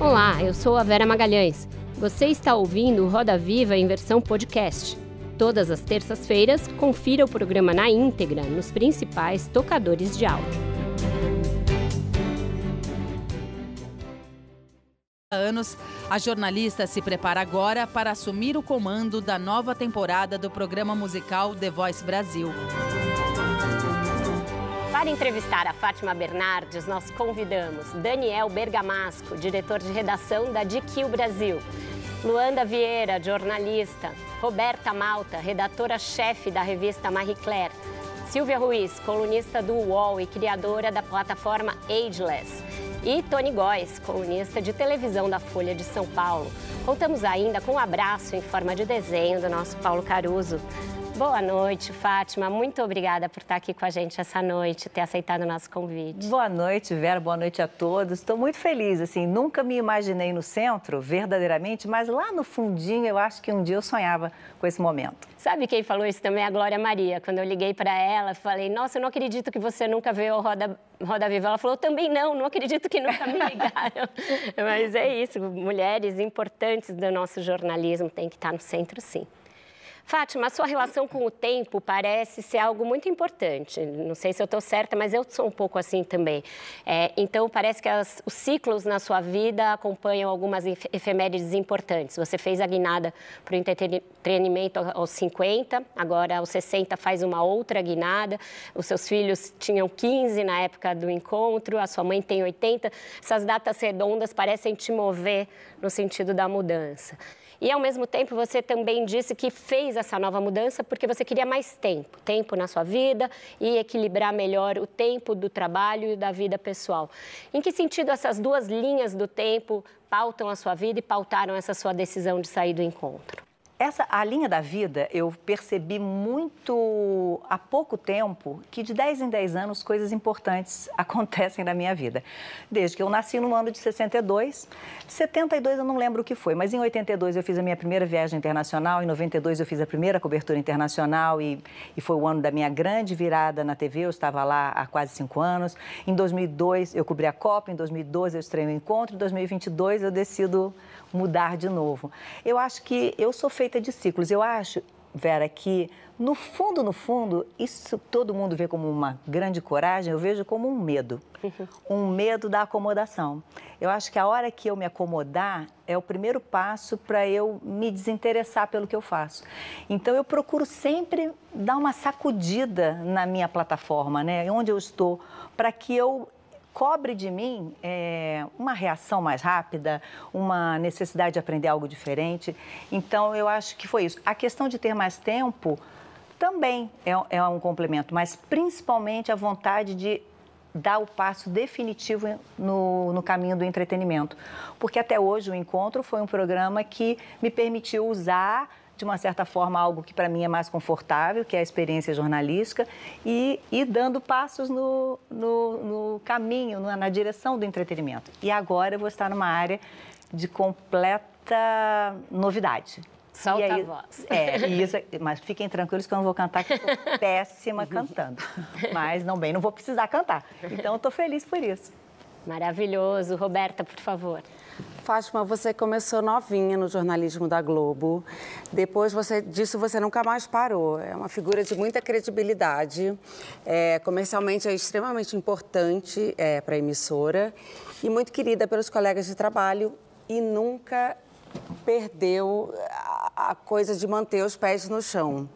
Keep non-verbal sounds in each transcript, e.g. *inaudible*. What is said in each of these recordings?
Olá, eu sou a Vera Magalhães. Você está ouvindo Roda Viva em versão podcast. Todas as terças-feiras, confira o programa na íntegra nos principais tocadores de áudio. anos, a jornalista se prepara agora para assumir o comando da nova temporada do programa musical The Voice Brasil. Para entrevistar a Fátima Bernardes, nós convidamos Daniel Bergamasco, diretor de redação da DQ Brasil, Luanda Vieira, jornalista, Roberta Malta, redatora-chefe da revista Marie Claire, Silvia Ruiz, colunista do UOL e criadora da plataforma Ageless, e Tony Góes, colunista de televisão da Folha de São Paulo. Contamos ainda com um abraço em forma de desenho do nosso Paulo Caruso. Boa noite, Fátima. Muito obrigada por estar aqui com a gente essa noite, ter aceitado o nosso convite. Boa noite, Vera. Boa noite a todos. Estou muito feliz. Assim, nunca me imaginei no centro, verdadeiramente, mas lá no fundinho eu acho que um dia eu sonhava com esse momento. Sabe quem falou isso também? A Glória Maria. Quando eu liguei para ela, falei: Nossa, eu não acredito que você nunca veio ao Roda, Roda Viva. Ela falou: Também não, não acredito que nunca me *laughs* ligaram. mas é isso, mulheres importantes do nosso jornalismo têm que estar no centro, sim. Fátima, a sua relação com o tempo parece ser algo muito importante. Não sei se eu estou certa, mas eu sou um pouco assim também. É, então, parece que as, os ciclos na sua vida acompanham algumas efemérides importantes. Você fez a guinada para o entretenimento aos 50, agora aos 60 faz uma outra guinada. Os seus filhos tinham 15 na época do encontro, a sua mãe tem 80. Essas datas redondas parecem te mover no sentido da mudança. E, ao mesmo tempo, você também disse que fez essa nova mudança porque você queria mais tempo, tempo na sua vida e equilibrar melhor o tempo do trabalho e da vida pessoal. Em que sentido essas duas linhas do tempo pautam a sua vida e pautaram essa sua decisão de sair do encontro? Essa, a linha da vida, eu percebi muito há pouco tempo que de 10 em 10 anos coisas importantes *laughs* acontecem na minha vida. Desde que eu nasci no ano de 62, 72 eu não lembro o que foi, mas em 82 eu fiz a minha primeira viagem internacional, em 92 eu fiz a primeira cobertura internacional e, e foi o ano da minha grande virada na TV, eu estava lá há quase cinco anos. Em 2002 eu cobri a Copa, em 2012 eu estreiei o encontro, em 2022 eu decido mudar de novo. Eu acho que eu sou feita de ciclos. Eu acho, Vera, que no fundo, no fundo, isso todo mundo vê como uma grande coragem, eu vejo como um medo. *laughs* Um medo da acomodação. Eu acho que a hora que eu me acomodar é o primeiro passo para eu me desinteressar pelo que eu faço. Então eu procuro sempre dar uma sacudida na minha plataforma, né? Onde eu estou, para que eu cobre de mim é, uma reação mais rápida, uma necessidade de aprender algo diferente. Então, eu acho que foi isso. A questão de ter mais tempo também é, é um complemento, mas principalmente a vontade de dar o passo definitivo no, no, caminho do entretenimento. Porque até hoje o Encontro foi um programa que me permitiu usar de uma certa forma, algo que para mim é mais confortável, que é a experiência jornalística, e, e dando passos no, no, no caminho, na direção do entretenimento. E agora eu vou estar numa área de completa novidade. Solta aí, a voz. É, isso, mas fiquem tranquilos que eu não vou cantar, que eu sou *laughs* péssima cantando. Mas não bem, não vou precisar cantar. Então, eu estou feliz por isso. Maravilhoso. Roberta, por favor. Fátima, você começou novinha no jornalismo da Globo. Depois você, disso você nunca mais parou. É uma figura de muita credibilidade. É, comercialmente é extremamente importante é, para a emissora e muito querida pelos colegas de trabalho e nunca perdeu a, a coisa de manter os pés no chão.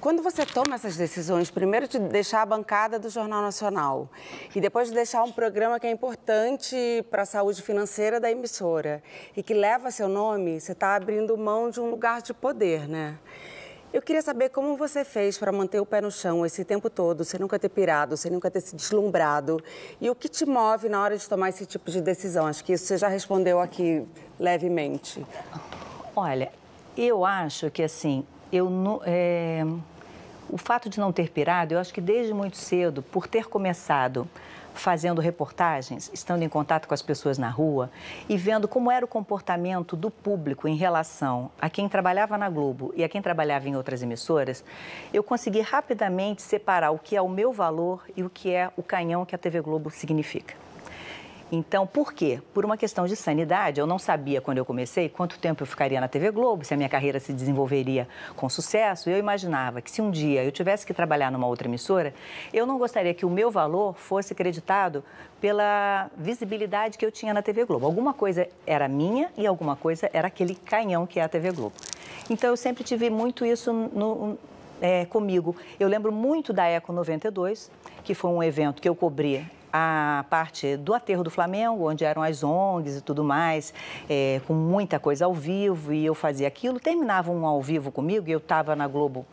Quando você toma essas decisões, primeiro de deixar a bancada do Jornal Nacional e depois de deixar um programa que é importante para a saúde financeira da emissora e que leva seu nome, você está abrindo mão de um lugar de poder, né? Eu queria saber como você fez para manter o pé no chão esse tempo todo, sem nunca ter pirado, sem nunca ter se deslumbrado. E o que te move na hora de tomar esse tipo de decisão? Acho que isso você já respondeu aqui levemente. Olha, eu acho que assim, eu é, o fato de não ter pirado, eu acho que desde muito cedo, por ter começado fazendo reportagens, estando em contato com as pessoas na rua e vendo como era o comportamento do público em relação a quem trabalhava na Globo e a quem trabalhava em outras emissoras, eu consegui rapidamente separar o que é o meu valor e o que é o canhão que a TV Globo significa. Então, por quê? Por uma questão de sanidade. Eu não sabia quando eu comecei quanto tempo eu ficaria na TV Globo, se a minha carreira se desenvolveria com sucesso. Eu imaginava que se um dia eu tivesse que trabalhar numa outra emissora, eu não gostaria que o meu valor fosse acreditado pela visibilidade que eu tinha na TV Globo. Alguma coisa era minha e alguma coisa era aquele canhão que é a TV Globo. Então, eu sempre tive muito isso no, é, comigo. Eu lembro muito da Eco 92, que foi um evento que eu cobri a parte do aterro do Flamengo, onde eram as ONGs e tudo mais, é, com muita coisa ao vivo, e eu fazia aquilo. Terminava um ao vivo comigo, e eu estava na Globo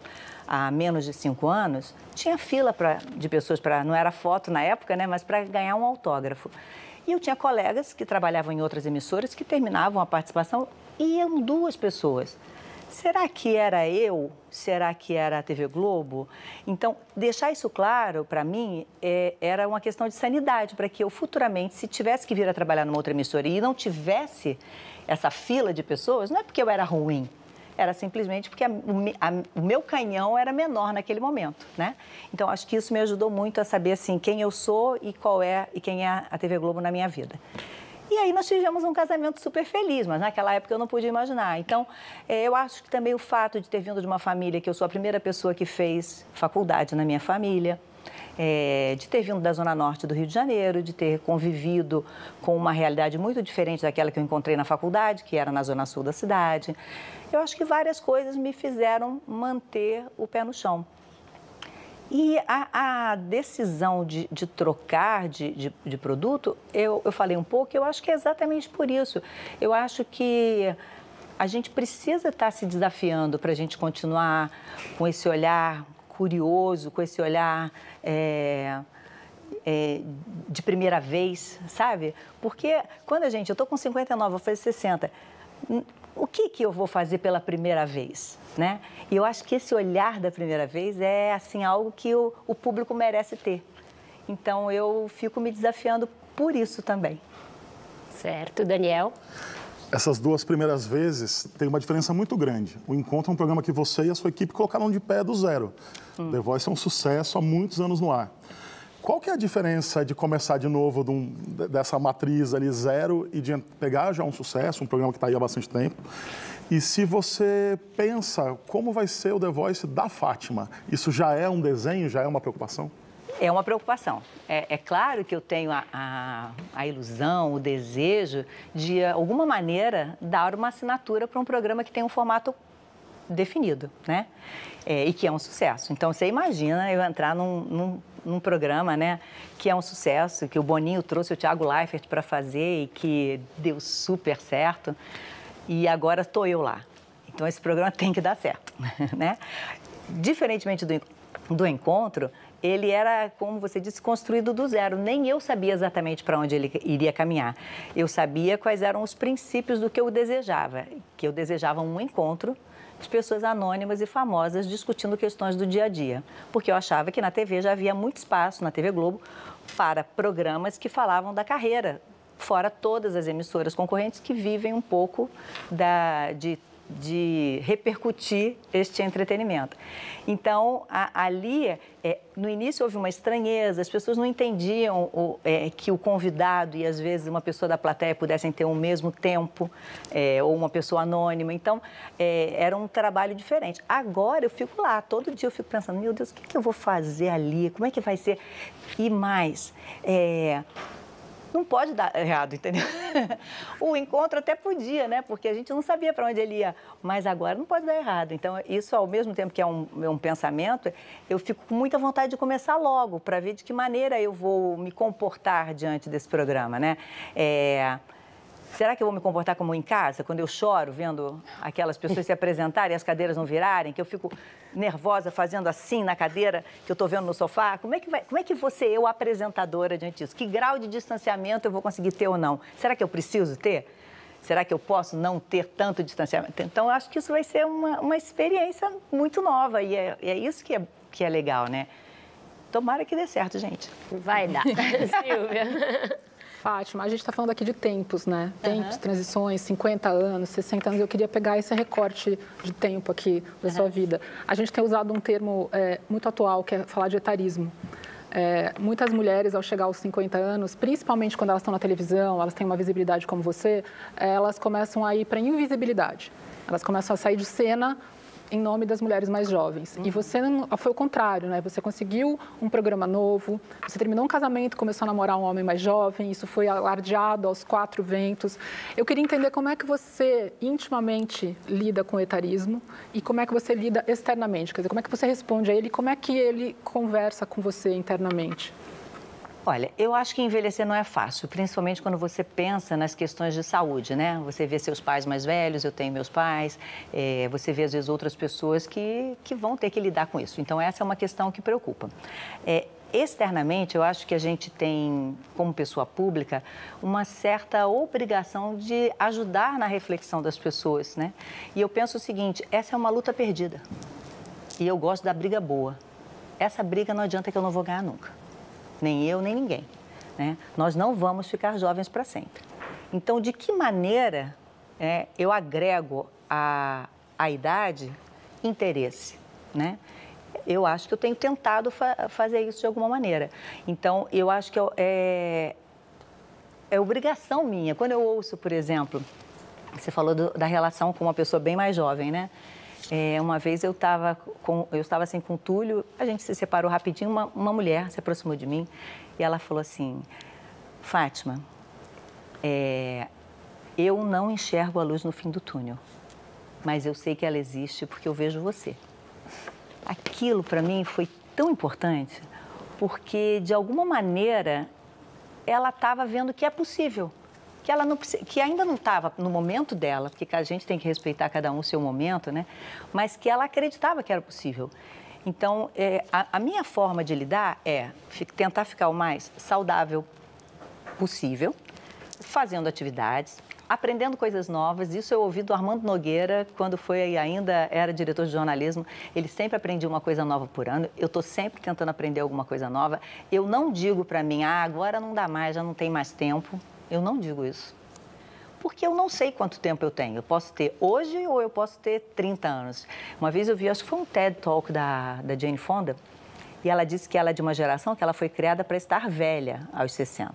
há menos de cinco anos, tinha fila pra, de pessoas para, não era foto na época, né, mas para ganhar um autógrafo. E eu tinha colegas que trabalhavam em outras emissoras que terminavam a participação e iam duas pessoas. Será que era eu? Será que era a TV Globo? Então, deixar isso claro para mim é, era uma questão de sanidade, para que eu futuramente, se tivesse que vir a trabalhar numa outra emissora e não tivesse essa fila de pessoas, não é porque eu era ruim, era simplesmente porque a, a, o meu canhão era menor naquele momento, né? Então acho que isso me ajudou muito a saber assim quem eu sou e qual é e quem é a TV Globo na minha vida. E aí nós tivemos um casamento super feliz, mas naquela época eu não podia imaginar. Então, é, eu acho que também o fato de ter vindo de uma família que eu sou a primeira pessoa que fez faculdade na minha família, é, de ter vindo da Zona Norte do Rio de Janeiro, de ter convivido com uma realidade muito diferente daquela que eu encontrei na faculdade, que era na Zona Sul da cidade. Eu acho que várias coisas me fizeram manter o pé no chão. E a, a decisão de, de trocar de, de, de produto, eu, eu falei um pouco, eu acho que é exatamente por isso. Eu acho que a gente precisa estar se desafiando para a gente continuar com esse olhar curioso, com esse olhar é, é, de primeira vez, sabe? Porque quando a gente, eu estou com 59, vou fazer 60, o que, que eu vou fazer pela primeira vez? Né? E eu acho que esse olhar da primeira vez é assim algo que o, o público merece ter. Então eu fico me desafiando por isso também. Certo, Daniel. Essas duas primeiras vezes tem uma diferença muito grande. O Encontro é um programa que você e a sua equipe colocaram de pé do zero. Hum. The Voice é um sucesso há muitos anos no ar. Qual que é a diferença de começar de novo de um, dessa matriz ali zero e de pegar já um sucesso, um programa que está aí há bastante tempo? E se você pensa como vai ser o The Voice da Fátima, isso já é um desenho, já é uma preocupação? É uma preocupação. É, é claro que eu tenho a, a, a, ilusão, o desejo de, alguma maneira, dar uma assinatura para um programa que tem um formato definido, né? É, e que é um sucesso. Então, você imagina eu entrar num, num num programa, né, que é um sucesso, que o Boninho trouxe o Thiago Leifert para fazer e que deu super certo. E agora estou eu lá. Então esse programa tem que dar certo, *laughs* né? Diferentemente do, do encontro, ele era, como você disse, construído do zero. Nem eu sabia exatamente para onde ele iria caminhar. Eu sabia quais eram os princípios do que eu desejava, que eu desejava um encontro de pessoas anônimas e famosas discutindo questões do dia a dia. Porque eu achava que na TV já havia muito espaço, na TV Globo, para programas que falavam da carreira, fora todas as emissoras concorrentes que vivem um pouco da, de de repercutir este entretenimento. Então, a, ali, é, no início houve uma estranheza, as pessoas não entendiam o, é, que o convidado e, às vezes, uma pessoa da plateia pudessem ter o mesmo tempo, é, ou uma pessoa anônima. Então, é, era um trabalho diferente. Agora, eu fico lá, todo dia eu fico pensando, meu Deus, o que, que eu vou fazer ali? Como é que vai ser? E mais, é, não pode dar errado, entendeu? *laughs* o encontro até podia, né? Porque a gente não sabia para onde ele ia, mas agora não pode dar errado. Então, isso, ao mesmo tempo que é um, é um pensamento, eu fico com muita vontade de começar logo, para ver de que maneira eu vou me comportar diante desse programa, né? É, Será que eu vou me comportar como em casa, quando eu choro vendo aquelas pessoas se apresentarem e as cadeiras não virarem, que eu fico nervosa fazendo assim na cadeira que eu estou vendo no sofá? Como é, que vai, como é que você, eu, apresentadora, diante disso? Que grau de distanciamento eu vou conseguir ter ou não? Será que eu preciso ter? Será que eu posso não ter tanto distanciamento? Então, eu acho que isso vai ser uma, uma experiência muito nova e é, é isso que é, que é legal, né? Tomara que dê certo, gente. Vai dar. *laughs* Silvia. Fátima, a gente está falando aqui de tempos, né? Tempos, uhum. transições, 50 anos, 60 anos. Eu queria pegar esse recorte de tempo aqui da uhum. sua vida. A gente tem usado um termo é, muito atual, que é falar de etarismo. É, muitas mulheres, ao chegar aos 50 anos, principalmente quando elas estão na televisão, elas têm uma visibilidade como você, elas começam a ir para invisibilidade. Elas começam a sair de cena em nome das mulheres mais jovens. Uhum. E você foi o contrário, né? Você conseguiu um programa novo, você terminou um casamento, começou a namorar um homem mais jovem, isso foi alardeado aos quatro ventos. Eu queria entender como é que você intimamente lida com o etarismo e como é que você lida externamente, quer dizer, como é que você responde a ele, como é que ele conversa com você internamente. Olha, eu acho que envelhecer não é fácil, principalmente quando você pensa nas questões de saúde, né? Você vê seus pais mais velhos, eu tenho meus pais, é, você vê às vezes outras pessoas que, que vão ter que lidar com isso. Então, essa é uma questão que preocupa. É, externamente, eu acho que a gente tem, como pessoa pública, uma certa obrigação de ajudar na reflexão das pessoas, né? E eu penso o seguinte: essa é uma luta perdida. E eu gosto da briga boa. Essa briga não adianta que eu não vou ganhar nunca nem eu, nem ninguém. Né? Nós não vamos ficar jovens para sempre. Então, de que maneira é, eu agrego à, à idade interesse? Né? Eu acho que eu tenho tentado fa fazer isso de alguma maneira. Então, eu acho que eu, é, é obrigação minha. Quando eu ouço, por exemplo, você falou do, da relação com uma pessoa bem mais jovem, né? É, uma vez eu estava com, eu estava assim com o Túlio, a gente se separou rapidinho, uma, uma mulher se aproximou de mim e ela falou assim, Fátima, é, eu não enxergo a luz no fim do túnel, mas eu sei que ela existe porque eu vejo você. Aquilo para mim foi tão importante porque de alguma maneira ela estava vendo que é possível que ela não que ainda não estava no momento dela, porque a gente tem que respeitar cada um o seu momento, né? Mas que ela acreditava que era possível. Então, é, a, a, minha forma de lidar é tentar ficar o mais saudável possível, fazendo atividades, aprendendo coisas novas. Isso eu ouvi do Armando Nogueira, quando foi ainda era diretor de jornalismo. Ele sempre aprendia uma coisa nova por ano. Eu estou sempre tentando aprender alguma coisa nova. Eu não digo para mim, ah, agora não dá mais, já não tem mais tempo. Eu não digo isso. Porque eu não sei quanto tempo eu tenho. Eu posso ter hoje ou eu posso ter 30 anos. Uma vez eu vi, acho que foi um TED Talk da, da Jane Fonda, e ela disse que ela é de uma geração que ela foi criada para estar velha aos 60.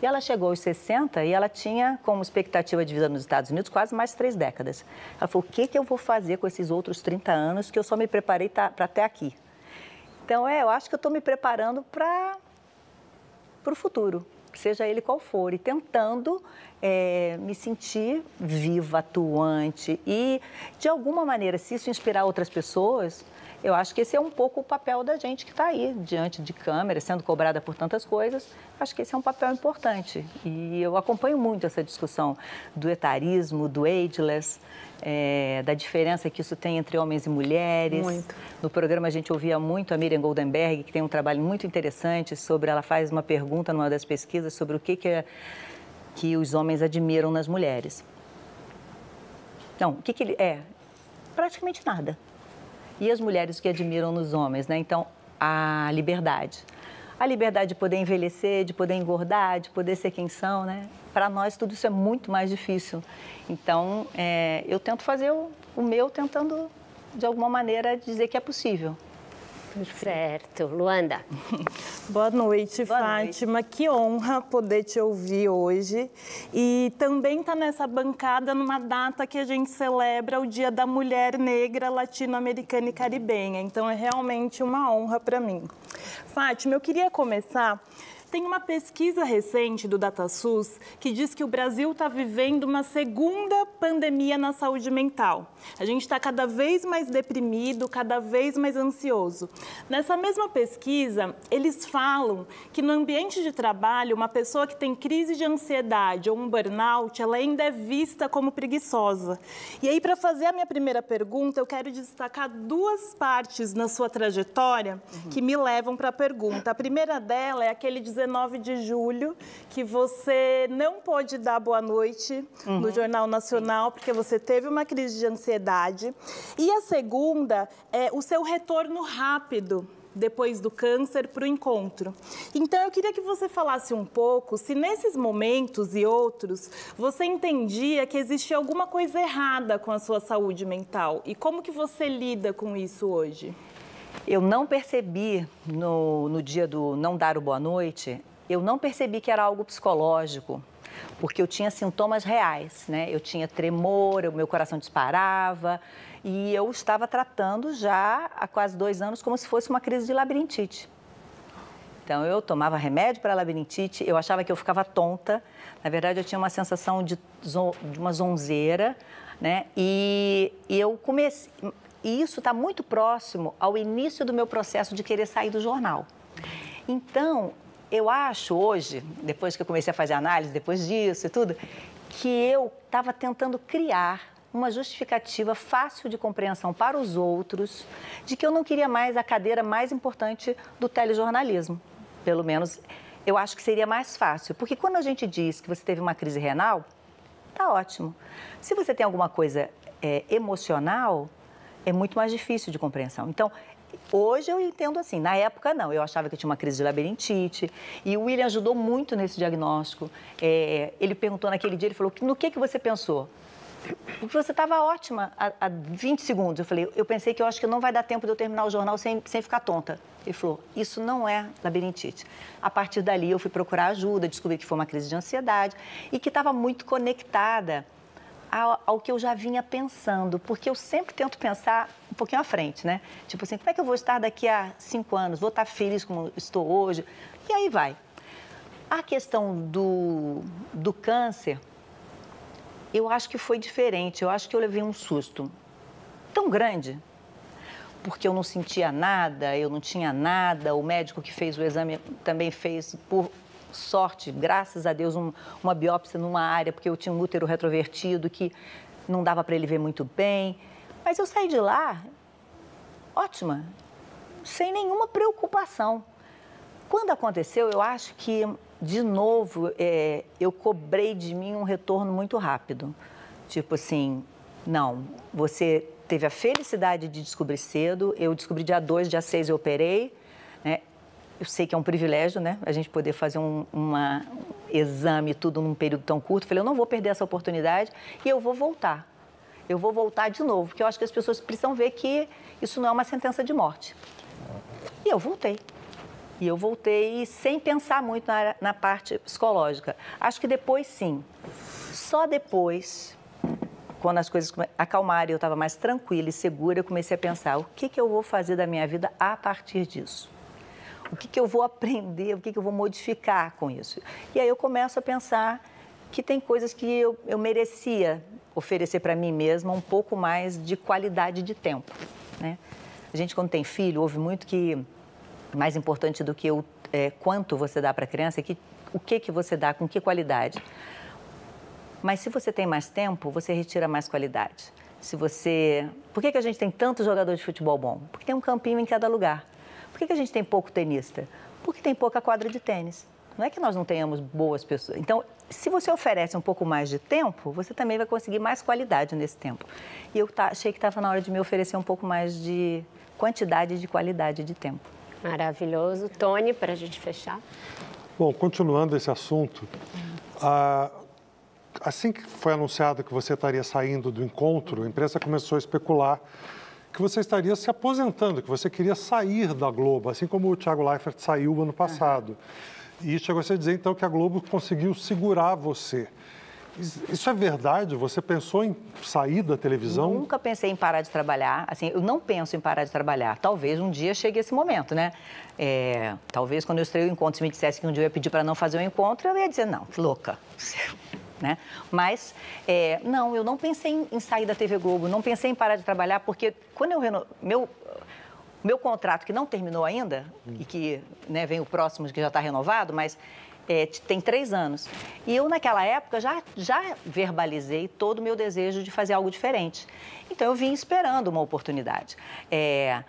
E ela chegou aos 60 e ela tinha como expectativa de vida nos Estados Unidos quase mais três décadas. Ela falou: o que, que eu vou fazer com esses outros 30 anos que eu só me preparei para até aqui? Então, é, eu acho que eu estou me preparando para o futuro seja ele qual for, e tentando é, me sentir viva, atuante e, de alguma maneira, se isso inspirar outras pessoas, eu acho que esse é um pouco o papel da gente que está aí, diante de câmera, sendo cobrada por tantas coisas. Acho que esse é um papel importante. E eu acompanho muito essa discussão do etarismo, do ageless, é, da diferença que isso tem entre homens e mulheres. Muito. No programa a gente ouvia muito a Miriam Goldenberg, que tem um trabalho muito interessante sobre. Ela faz uma pergunta numa das pesquisas sobre o que, que, é, que os homens admiram nas mulheres. Não, o que, que ele. É, praticamente nada e as mulheres que admiram nos homens, né? Então, a liberdade. A liberdade de poder envelhecer, de poder engordar, de poder ser quem são, né? Para nós tudo isso é muito mais difícil. Então, é, eu tento fazer o, o meu tentando, de alguma maneira, dizer que é possível. Certo. Luanda. *laughs* Boa noite, Boa Fátima. Noite. Que honra poder te ouvir hoje. E também estar tá nessa bancada numa data que a gente celebra o Dia da Mulher Negra Latino-Americana e Caribenha. Então é realmente uma honra para mim. Fátima, eu queria começar tem uma pesquisa recente do DataSUS que diz que o Brasil está vivendo uma segunda pandemia na saúde mental. A gente está cada vez mais deprimido, cada vez mais ansioso. Nessa mesma pesquisa, eles falam que no ambiente de trabalho, uma pessoa que tem crise de ansiedade ou um burnout, ela ainda é vista como preguiçosa. E aí, para fazer a minha primeira pergunta, eu quero destacar duas partes na sua trajetória uhum. que me levam para a pergunta. A primeira dela é aquele 19 de julho, que você não pôde dar boa noite uhum. no Jornal Nacional, porque você teve uma crise de ansiedade. E a segunda é o seu retorno rápido depois do câncer para o encontro. Então eu queria que você falasse um pouco se nesses momentos e outros você entendia que existia alguma coisa errada com a sua saúde mental e como que você lida com isso hoje. Eu não percebi no, no dia do não dar o boa noite, eu não percebi que era algo psicológico, porque eu tinha sintomas reais, né? Eu tinha tremor, o meu coração disparava e eu estava tratando já há quase dois anos como se fosse uma crise de labirintite. Então eu tomava remédio para labirintite, eu achava que eu ficava tonta. Na verdade, eu tinha uma sensação de, de uma zonzeira, né? E, e eu comecei. E isso está muito próximo ao início do meu processo de querer sair do jornal. Então, eu acho hoje, depois que eu comecei a fazer análise, depois disso e tudo, que eu estava tentando criar uma justificativa fácil de compreensão para os outros de que eu não queria mais a cadeira mais importante do telejornalismo. Pelo menos eu acho que seria mais fácil. Porque quando a gente diz que você teve uma crise renal, tá ótimo. Se você tem alguma coisa é, emocional, é muito mais difícil de compreensão. Então, Hoje eu entendo assim, na época não, eu achava que eu tinha uma crise de labirintite e o William ajudou muito nesse diagnóstico. É, ele perguntou naquele dia, ele falou, no que, que você pensou? Porque você estava ótima há, há 20 segundos. Eu falei, eu pensei que eu acho que não vai dar tempo de eu terminar o jornal sem, sem ficar tonta. Ele falou, isso não é labirintite. A partir dali eu fui procurar ajuda, descobri que foi uma crise de ansiedade e que estava muito conectada ao, ao, que eu já vinha pensando, porque eu sempre tento pensar um pouquinho à frente, né? Tipo assim, como é que eu vou estar daqui a cinco anos? Vou estar feliz como estou hoje? E aí vai. A questão do, do câncer, eu acho que foi diferente. Eu acho que eu levei um susto tão grande, porque eu não sentia nada, eu não tinha nada. O médico que fez o exame também fez por sorte, graças a Deus, um, uma biópsia numa área, porque eu tinha um útero retrovertido que não dava para ele ver muito bem. Mas eu saí de lá ótima, sem nenhuma preocupação. Quando aconteceu, eu acho que, de novo, é, eu cobrei de mim um retorno muito rápido. Tipo assim, não, você teve a felicidade de descobrir cedo, eu descobri dia 2, dia 6 eu operei, né? Eu sei que é um privilégio, né? A gente poder fazer um uma, exame tudo num período tão curto. Falei, eu não vou perder essa oportunidade e eu vou voltar. Eu vou voltar de novo, porque eu acho que as pessoas precisam ver que isso não é uma sentença de morte. E eu voltei. E eu voltei sem pensar muito na, na parte psicológica. Acho que depois sim. Só depois, quando as coisas acalmaram e eu estava mais tranquila e segura, eu comecei a pensar: o que, que eu vou fazer da minha vida a partir disso? O que, que eu vou aprender, o que, que eu vou modificar com isso. E aí eu começo a pensar que tem coisas que eu, eu merecia oferecer para mim mesma um pouco mais de qualidade de tempo. Né? A gente, quando tem filho, ouve muito que mais importante do que o é, quanto você dá para a criança é que, o que, que você dá, com que qualidade. Mas se você tem mais tempo, você retira mais qualidade. Se você. Por que, que a gente tem tantos jogadores de futebol bom? Porque tem um campinho em cada lugar. Por que, que a gente tem pouco tenista? Porque tem pouca quadra de tênis. Não é que nós não tenhamos boas pessoas. Então, se você oferece um pouco mais de tempo, você também vai conseguir mais qualidade nesse tempo. E eu tá, achei que estava na hora de me oferecer um pouco mais de quantidade e de qualidade de tempo. Maravilhoso. Tony, para a gente fechar. Bom, continuando esse assunto, assim que foi anunciado que você estaria saindo do encontro, a imprensa começou a especular que você estaria se aposentando, que você queria sair da Globo, assim como o Thiago Leifert saiu ano passado. Uhum. E chegou a dizer, então, que a Globo conseguiu segurar você. Isso é verdade? Você pensou em sair da televisão? Nunca pensei em parar de trabalhar. Assim, eu não penso em parar de trabalhar. Talvez um dia chegue esse momento, né? É, talvez quando eu estreio o encontro, se me dissesse que um dia eu ia pedir para não fazer o um encontro, eu ia dizer, não, louca. Né? Mas, é, não, eu não pensei em, sair da TV Globo, não pensei em parar de trabalhar, porque quando eu reno... meu meu contrato que não terminou ainda hum. e que né, vem o próximo que já está renovado, mas é, tem três anos. E eu, naquela época, já, já verbalizei todo o meu desejo de fazer algo diferente. Então, eu vim esperando uma oportunidade. É,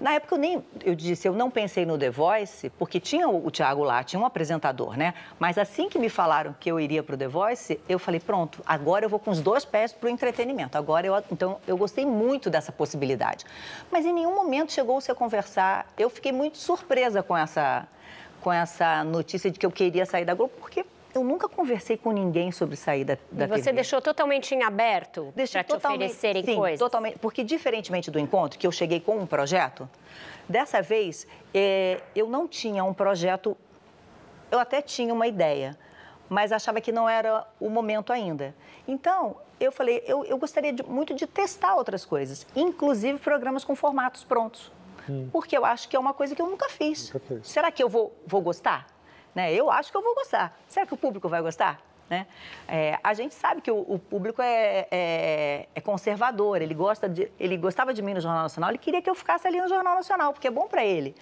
na época eu nem, eu disse, eu não pensei no The Voice, porque tinha o, o Thiago lá, tinha um apresentador, né? Mas assim que me falaram que eu iria para o The Voice, eu falei, pronto, agora eu vou com os dois pés para o entretenimento. Agora eu, então, eu gostei muito dessa possibilidade. Mas em nenhum momento chegou-se a conversar. Eu fiquei muito surpresa com essa, com essa notícia de que eu queria sair da Globo, porque eu nunca conversei com ninguém sobre sair da, da e você TV. deixou totalmente em aberto para te oferecerem sim, coisas? totalmente. Porque, diferentemente do encontro, que eu cheguei com um projeto, dessa vez é, eu não tinha um projeto. Eu até tinha uma ideia, mas achava que não era o momento ainda. Então, eu falei, eu, eu gostaria de, muito de testar outras coisas, inclusive programas com formatos prontos. Hum. Porque eu acho que é uma coisa que eu nunca fiz. Nunca Será que eu vou, vou gostar? Né? Eu acho que eu vou gostar. Será que o público vai gostar? Né? É, a gente sabe que o, o público é, é, é, conservador, ele, gosta de, ele gostava de mim no Jornal Nacional, ele queria que eu ficasse ali no Jornal Nacional, porque é bom para ele.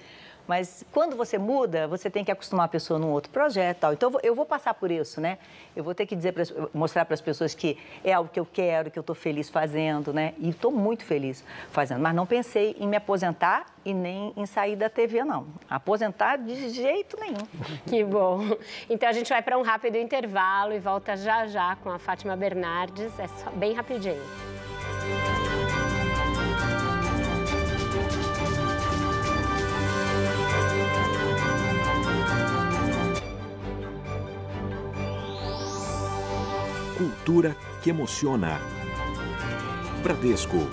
Mas quando você muda, você tem que acostumar a pessoa num outro projeto. Tal. Então eu vou passar por isso, né? Eu vou ter que dizer, mostrar para as pessoas que é algo que eu quero, que eu estou feliz fazendo, né? E estou muito feliz fazendo. Mas não pensei em me aposentar e nem em sair da TV, não. Aposentar de jeito nenhum. *laughs* Que bom. Então a gente vai para um rápido intervalo e volta já já com a Fátima Bernardes. É só bem rapidinho. Cultura que emociona. Bradesco.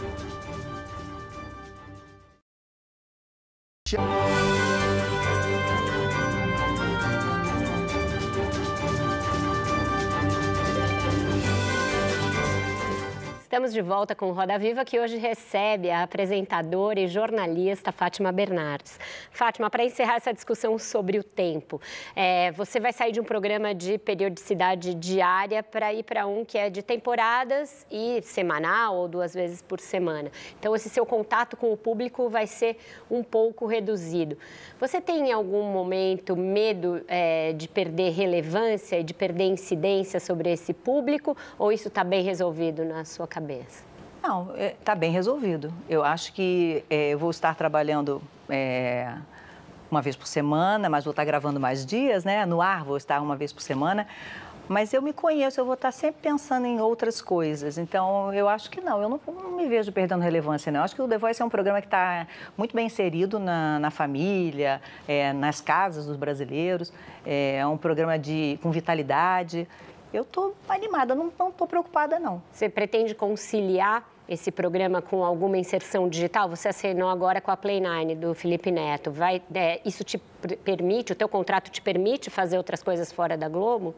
Estamos de volta com Roda Viva, que hoje recebe a apresentadora e jornalista Fátima Bernardes. Fátima, para encerrar essa discussão sobre o tempo, é, você vai sair de um programa de periodicidade diária para ir para um que é de temporadas e semanal ou duas vezes por semana. Então, esse seu contato com o público vai ser um pouco reduzido. Você tem em algum momento medo é, de perder relevância de perder incidência sobre esse público ou isso está bem resolvido na sua cabeça? Não, está é, bem resolvido. Eu acho que é, eu vou estar trabalhando é, uma vez por semana, mas vou estar gravando mais dias, né? No ar vou estar uma vez por semana. Mas eu me conheço, eu vou estar sempre pensando em outras coisas. Então, eu acho que não, eu não, não me vejo perdendo relevância, não. Eu acho que o The Voice é um programa que está muito bem inserido na, na família, é, nas casas dos brasileiros. É, é um programa de, com vitalidade eu estou animada, não estou preocupada, não. Você pretende conciliar esse programa com alguma inserção digital? Você assinou agora com a Play9 do Felipe Neto. Vai, é, isso te permite, o teu contrato te permite fazer outras coisas fora da Globo?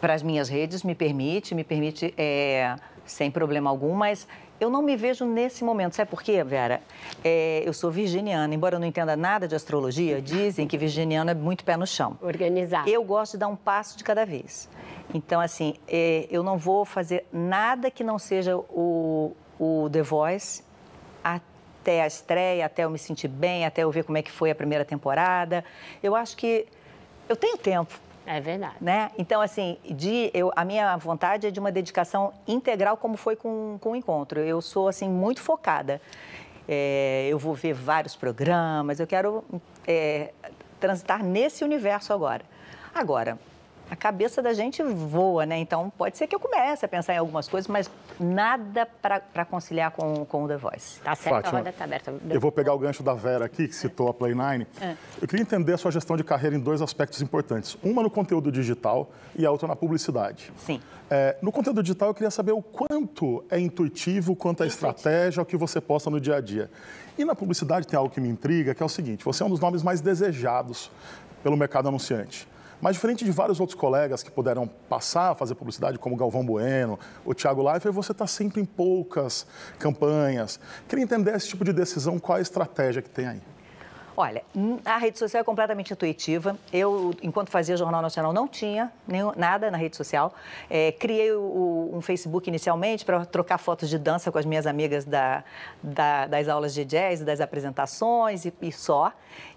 Para as minhas redes me permite, me permite é, sem problema algum, mas eu não me vejo nesse momento. Sabe por quê, Vera? É, eu sou virginiana, embora eu não entenda nada de astrologia, dizem que virginiano é muito pé no chão. Organizar. Eu gosto de dar um passo de cada vez. Então, assim, é, eu não vou fazer nada que não seja o, o The Voice até a estreia, até eu me sentir bem, até eu ver como é que foi a primeira temporada. Eu acho que eu tenho tempo. É verdade. Né? Então, assim, de, eu, a minha vontade é de uma dedicação integral, como foi com, com o encontro. Eu sou, assim, muito focada. É, eu vou ver vários programas, eu quero é, transitar nesse universo agora. Agora, a cabeça da gente voa, né? Então pode ser que eu comece a pensar em algumas coisas, mas nada para conciliar com, com o The Voice. Tá certo, Fátima, a roda tá aberta. Eu vou pegar o gancho da Vera aqui, que citou a Play 9. É. Eu queria entender a sua gestão de carreira em dois aspectos importantes. Uma no conteúdo digital e a outra na publicidade. Sim. É, no conteúdo digital, eu queria saber o quanto é intuitivo, quanto é estratégia, o que você posta no dia a dia. E na publicidade tem algo que me intriga, que é o seguinte, você é um dos nomes mais desejados pelo mercado anunciante. Mas diferente de vários outros colegas que puderam passar a fazer publicidade, como Galvão Bueno, o Thiago Leifert, você está sempre em poucas campanhas. Queria entender esse tipo de decisão, qual a estratégia que tem aí? Olha, a rede social é completamente intuitiva. Eu, enquanto fazia Jornal Nacional, não tinha nenhum, nada na rede social. É, criei o, um Facebook inicialmente para trocar fotos de dança com as minhas amigas da, da, das aulas de jazz, das apresentações e, e só.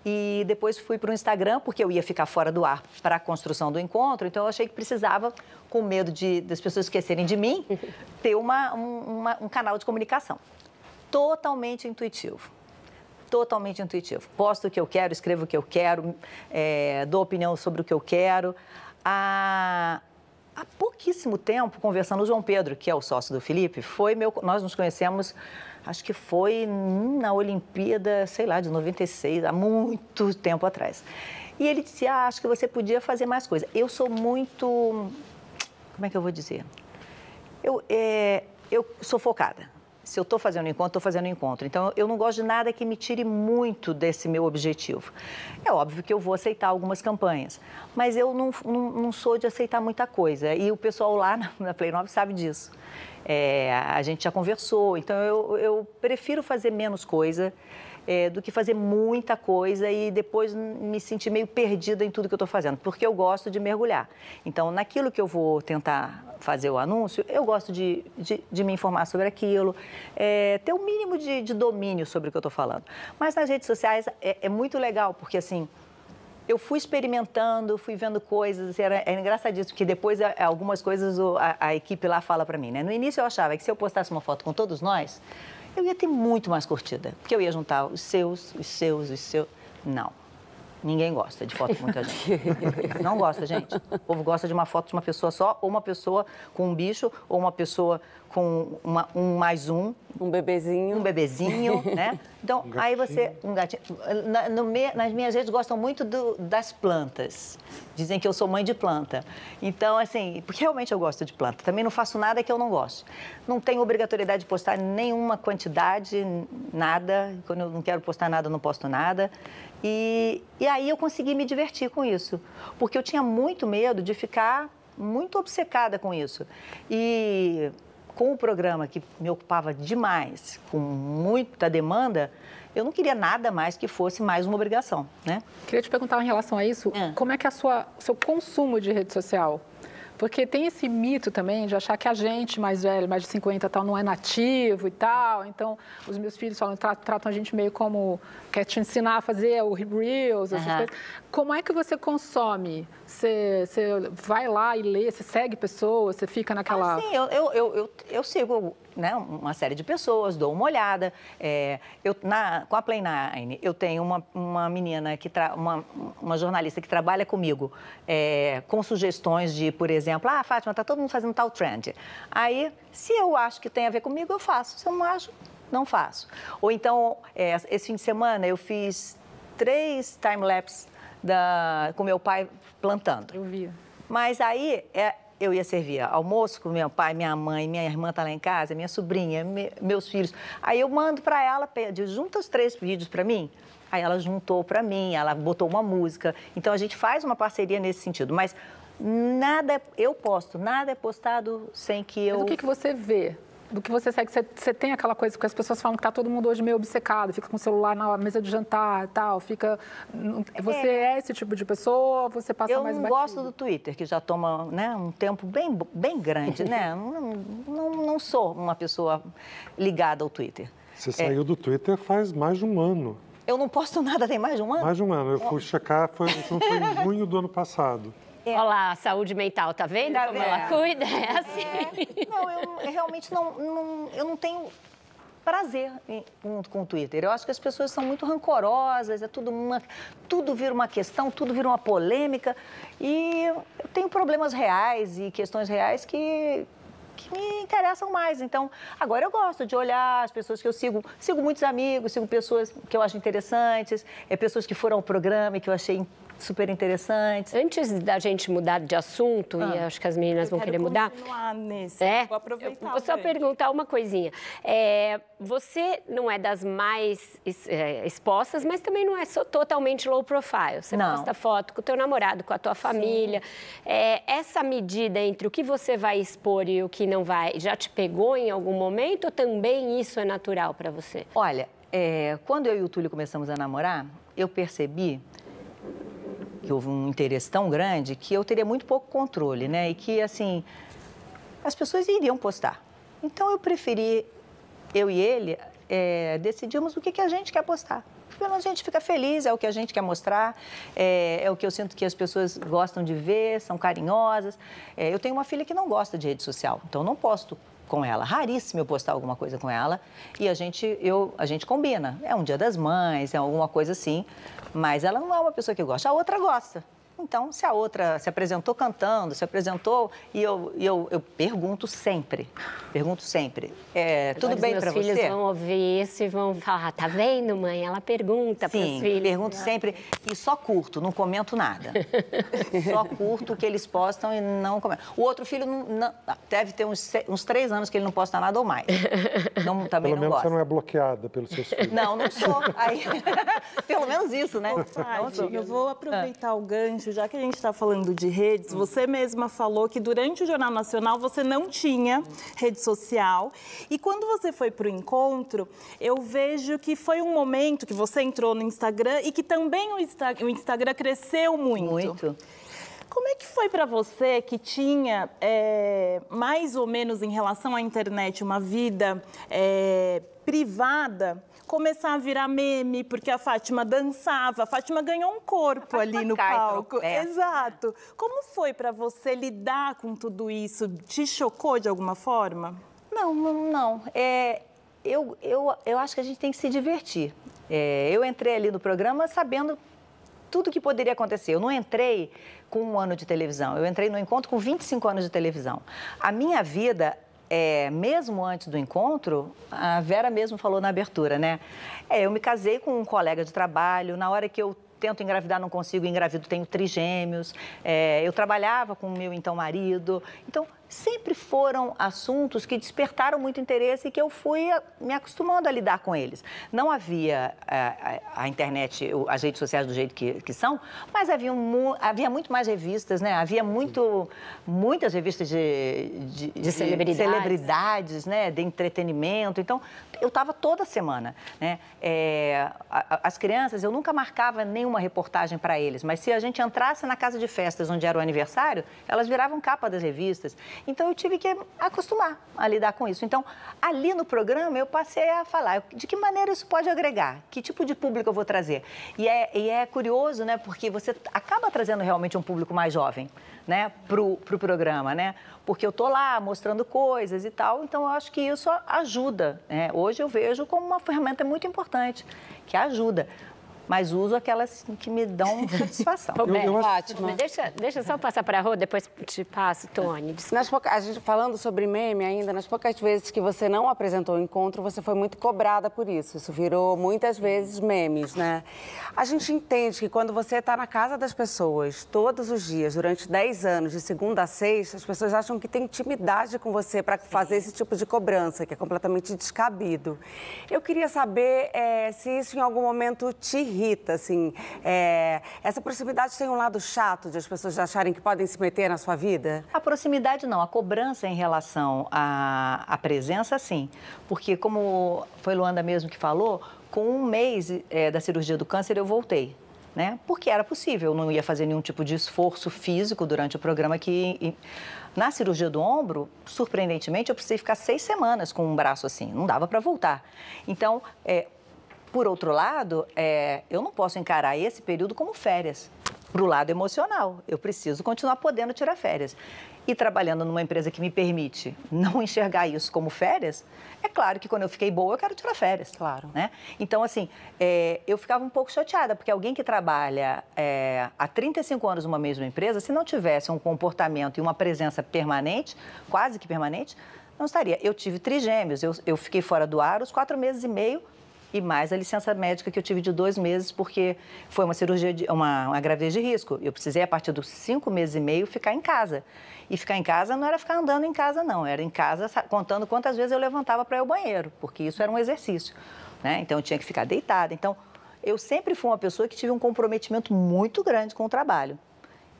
E depois fui para o Instagram, porque eu ia ficar fora do ar para a construção do encontro. Então, eu achei que precisava, com medo de, das pessoas esquecerem de mim, *laughs* ter uma, um, uma, um canal de comunicação. Totalmente intuitivo totalmente intuitivo. Posto o que eu quero, escrevo o que eu quero, é, dou opinião sobre o que eu quero. Há, há pouquíssimo tempo, conversando, o João Pedro, que é o sócio do Felipe, foi meu. Nós nos conhecemos, acho que foi na Olimpíada, sei lá, de 96, há muito tempo atrás. E ele disse, ah, acho que você podia fazer mais coisa. Eu sou muito, como é que eu vou dizer? Eu, é, eu sou focada. Se eu estou fazendo um encontro, estou fazendo um encontro. Então, eu não gosto de nada que me tire muito desse meu objetivo. É óbvio que eu vou aceitar algumas campanhas, mas eu não, não, não sou de aceitar muita coisa. E o pessoal lá na, Play 9 sabe disso. É, a gente já conversou, então eu, eu prefiro fazer menos coisa é, do que fazer muita coisa e depois me sentir meio perdida em tudo que eu estou fazendo, porque eu gosto de mergulhar. Então, naquilo que eu vou tentar fazer o anúncio, eu gosto de, de, de me informar sobre aquilo, é, ter o um mínimo de, de, domínio sobre o que eu estou falando. Mas nas redes sociais é, é muito legal, porque assim eu fui experimentando, fui vendo coisas, era, era engraçadíssimo, porque depois algumas coisas a, a equipe lá fala para mim, né? No início eu achava que se eu postasse uma foto com todos nós, eu ia ter muito mais curtida, porque eu ia juntar os seus, os seus, os seus. Não. Ninguém gosta de foto com muita gente. *laughs* Não gosta, gente. O povo gosta de uma foto de uma pessoa só, ou uma pessoa com um bicho, ou uma pessoa com uma, um mais um. Um bebezinho. Um bebezinho, *laughs* né? Então, um aí você. Um gatinho. Na, no, nas minhas redes gostam muito do, das plantas. Dizem que eu sou mãe de planta. Então, assim, porque realmente eu gosto de planta. Também não faço nada que eu não gosto. Não tenho obrigatoriedade de postar nenhuma quantidade, nada. Quando eu não quero postar nada, eu não posto nada. E, e aí eu consegui me divertir com isso, porque eu tinha muito medo de ficar muito obcecada com isso. E com o programa que me ocupava demais, com muita demanda, eu não queria nada mais que fosse mais uma obrigação, né? Queria te perguntar em relação a isso, é. como é que é o seu consumo de rede social? Porque tem esse mito também de achar que a gente mais velho, mais de 50 tal, não é nativo e tal. Então, os meus filhos falam, tratam a gente meio como quer te ensinar a fazer o Reels, essas uhum. coisas. Como é que você consome? Você, você vai lá e lê, você segue pessoas, você fica naquela... Ah, sim, eu, eu, eu, eu sigo né, uma série de pessoas, dou uma olhada. É, eu, na, com a Play Nine, eu tenho uma, uma menina, que tra, uma, uma jornalista que trabalha comigo é, com sugestões de, por exemplo, ah, Fátima, está todo mundo fazendo tal trend. Aí, se eu acho que tem a ver comigo, eu faço. Se eu não acho, não faço. Ou então, é, esse fim de semana eu fiz três time-lapse com meu pai plantando. Eu vi. Mas aí é, eu ia servir almoço com meu pai, minha mãe, minha irmã está lá em casa, minha sobrinha, me, meus filhos. Aí eu mando para ela, pede, junta os três vídeos para mim. Aí ela juntou para mim, ela botou uma música. Então a gente faz uma parceria nesse sentido. Mas nada, eu posto, nada é postado sem que eu. Mas o que, que você vê do que você segue, você, você, tem aquela coisa que as pessoas falam que tá todo mundo hoje meio obcecado, fica com o celular na mesa de jantar e tal, fica... Você é, é esse tipo de pessoa você passa eu mais Eu gosto do Twitter, que já toma né, um tempo bem, bem grande, né? *laughs* não, não, não sou uma pessoa ligada ao Twitter. Você saiu é. do Twitter faz mais de um ano. Eu não posto nada tem mais de um ano? Mais de um ano. Eu fui checar, foi, foi em junho do ano passado. É. Olha lá, a saúde mental, tá vendo tá como ela cuida? É assim. É. Não, eu, eu, realmente não, não, eu não tenho prazer em, com, com o Twitter. Eu acho que as pessoas são muito rancorosas, é tudo uma, tudo vira uma questão, tudo vira uma polêmica. E eu tenho problemas reais e questões reais que, que me interessam mais. Então, agora eu gosto de olhar as pessoas que eu sigo. Sigo muitos amigos, sigo pessoas que eu acho interessantes, é, pessoas que foram ao programa e que eu achei super interessantes. Antes da gente mudar de assunto, ah, e acho que as meninas vão querer mudar. Nesse. É, vou aproveitar. Eu vou só perguntar uma coisinha. É, você não é das mais é, expostas, mas também não é totalmente low profile. Você não. posta foto com o teu namorado, com a tua família. É, essa medida entre o que você vai expor e o que não vai, já te pegou em algum momento ou também isso é natural para você? Olha, é, quando eu e o Túlio começamos a namorar, eu percebi que houve um interesse tão grande que eu teria muito pouco controle, né? E que, assim, as pessoas iriam postar. Então, eu preferi, eu e ele, é, decidimos o que, que a gente quer postar. Pelo a gente fica feliz, é o que a gente quer mostrar, é, é, o que eu sinto que as pessoas gostam de ver, são carinhosas. É, eu tenho uma filha que não gosta de rede social, então não posto com ela. Raríssimo eu postar alguma coisa com ela e a gente, eu, a gente combina. É um dia das mães, é alguma coisa assim, mas ela não é uma pessoa que gosta. A outra gosta. Então, se a outra se apresentou cantando, se apresentou, e eu, e eu, eu pergunto sempre, pergunto sempre, é, tudo Agora bem os para meus você? filhos vão ouvir isso e vão falar, tá vendo, mãe? Ela pergunta para os Sim, filhos. pergunto sempre e só curto, não comento nada. *laughs* só curto o que eles postam e não comento. O outro filho não, não- deve ter uns, uns três anos que ele não posta nada ou mais. Não, *laughs* também Pelo não menos gosta. você não é bloqueada pelos seus filhos. Não, não sou. Aí, *laughs* pelo menos isso, né? Fátima, sou. eu vou aproveitar o gancho, já que a gente está falando de redes. Você mesma falou que durante o Jornal Nacional você não tinha rede social. E quando você foi para o encontro, eu vejo que foi um momento que você entrou no Instagram e que também o Instagram cresceu muito. Muito. Como é que foi para você que tinha, é, mais ou menos em relação à internet, uma vida é, privada, começar a virar meme, porque a Fátima dançava, a Fátima ganhou um corpo *laughs* ali no cai, palco. Exato. Como foi para você lidar com tudo isso? Te chocou de alguma forma? Não, não, não. É, eu, eu, eu acho que a gente tem que se divertir. É, eu entrei ali no programa sabendo tudo que poderia acontecer. Eu não entrei com um ano de televisão, eu entrei no encontro com 25 anos de televisão. A minha vida, é, mesmo antes do encontro, a Vera mesmo falou na abertura, né? É, eu me casei com um colega de trabalho, na hora que eu tento engravidar, não consigo, engravido, tenho trigêmeos. É, eu trabalhava com o meu então marido. Então, sempre foram assuntos que despertaram muito interesse e que eu fui a- me acostumando a lidar com eles. Não havia a, a- a internet, as redes sociais do jeito que, que são, mas havia, mu- havia muito mais revistas, né? Havia muito, muitas revistas de, de, De celebridades. celebridades, né? De entretenimento. Então, eu estava toda semana, né? É, as crianças, eu nunca marcava nenhuma reportagem para eles, mas se a gente entrasse na casa de festas onde era o aniversário, elas viravam capa das revistas. Então, eu tive que acostumar a lidar com isso. Então, ali no programa, eu passei a falar de que maneira isso pode agregar, que tipo de público eu vou trazer. E é, e é curioso, né? Porque você acaba trazendo realmente um público mais jovem, né? Pro, pro programa, né? Porque eu tô lá mostrando coisas e tal, então eu acho que isso ajuda. Né? Hoje eu vejo como uma ferramenta muito importante, que ajuda. Mas uso aquelas que me dão *laughs* satisfação. Bé, eu acho- Fátima. Deixa, deixa eu só passar para a Rô, depois te passo, Tony. Nas pouca- a gente falando sobre meme ainda, nas poucas vezes que você não apresentou o encontro, você foi muito cobrada por isso. Isso virou muitas vezes memes, né? A gente entende que quando você está na casa das pessoas todos os dias, durante 10 anos, de segunda a sexta, as pessoas acham que tem intimidade com você para fazer esse tipo de cobrança, que é completamente descabido. Eu queria saber eh, se isso em algum momento te irrita, assim. eh, essa proximidade tem um lado chato de as pessoas acharem que podem se meter na sua vida? A proximidade não, a cobrança em relação à, à presença, sim. Porque, como foi Luanda mesmo que falou, com um mês eh, da cirurgia do câncer eu voltei. Né? Porque era possível, eu não ia fazer nenhum tipo de esforço físico durante o programa que e- na cirurgia do ombro, surpreendentemente, eu precisei ficar seis semanas com um braço assim, não dava para voltar. Então, eh, por outro lado, é, eu não posso encarar esse período como férias. Para o lado emocional, eu preciso continuar podendo tirar férias. E trabalhando numa empresa que me permite não enxergar isso como férias, é claro que quando eu fiquei boa, eu quero tirar férias. Claro. Né? Então, assim, é, eu ficava um pouco chateada, porque alguém que trabalha é, há 35 anos numa mesma empresa, se não tivesse um comportamento e uma presença permanente, quase que permanente, não estaria. Eu tive trigêmeos, eu, eu fiquei fora do ar os quatro meses e meio e mais a licença médica que eu tive de dois meses, porque foi uma cirurgia, de, uma, uma gravidez de risco. Eu precisei, a partir dos cinco meses e meio, ficar em casa. E ficar em casa não era ficar andando em casa, não. Era em casa sa- contando quantas vezes eu levantava para ir ao banheiro, porque isso era um exercício. Né? Então, eu tinha que ficar deitada. Então, eu sempre fui uma pessoa que tive um comprometimento muito grande com o trabalho.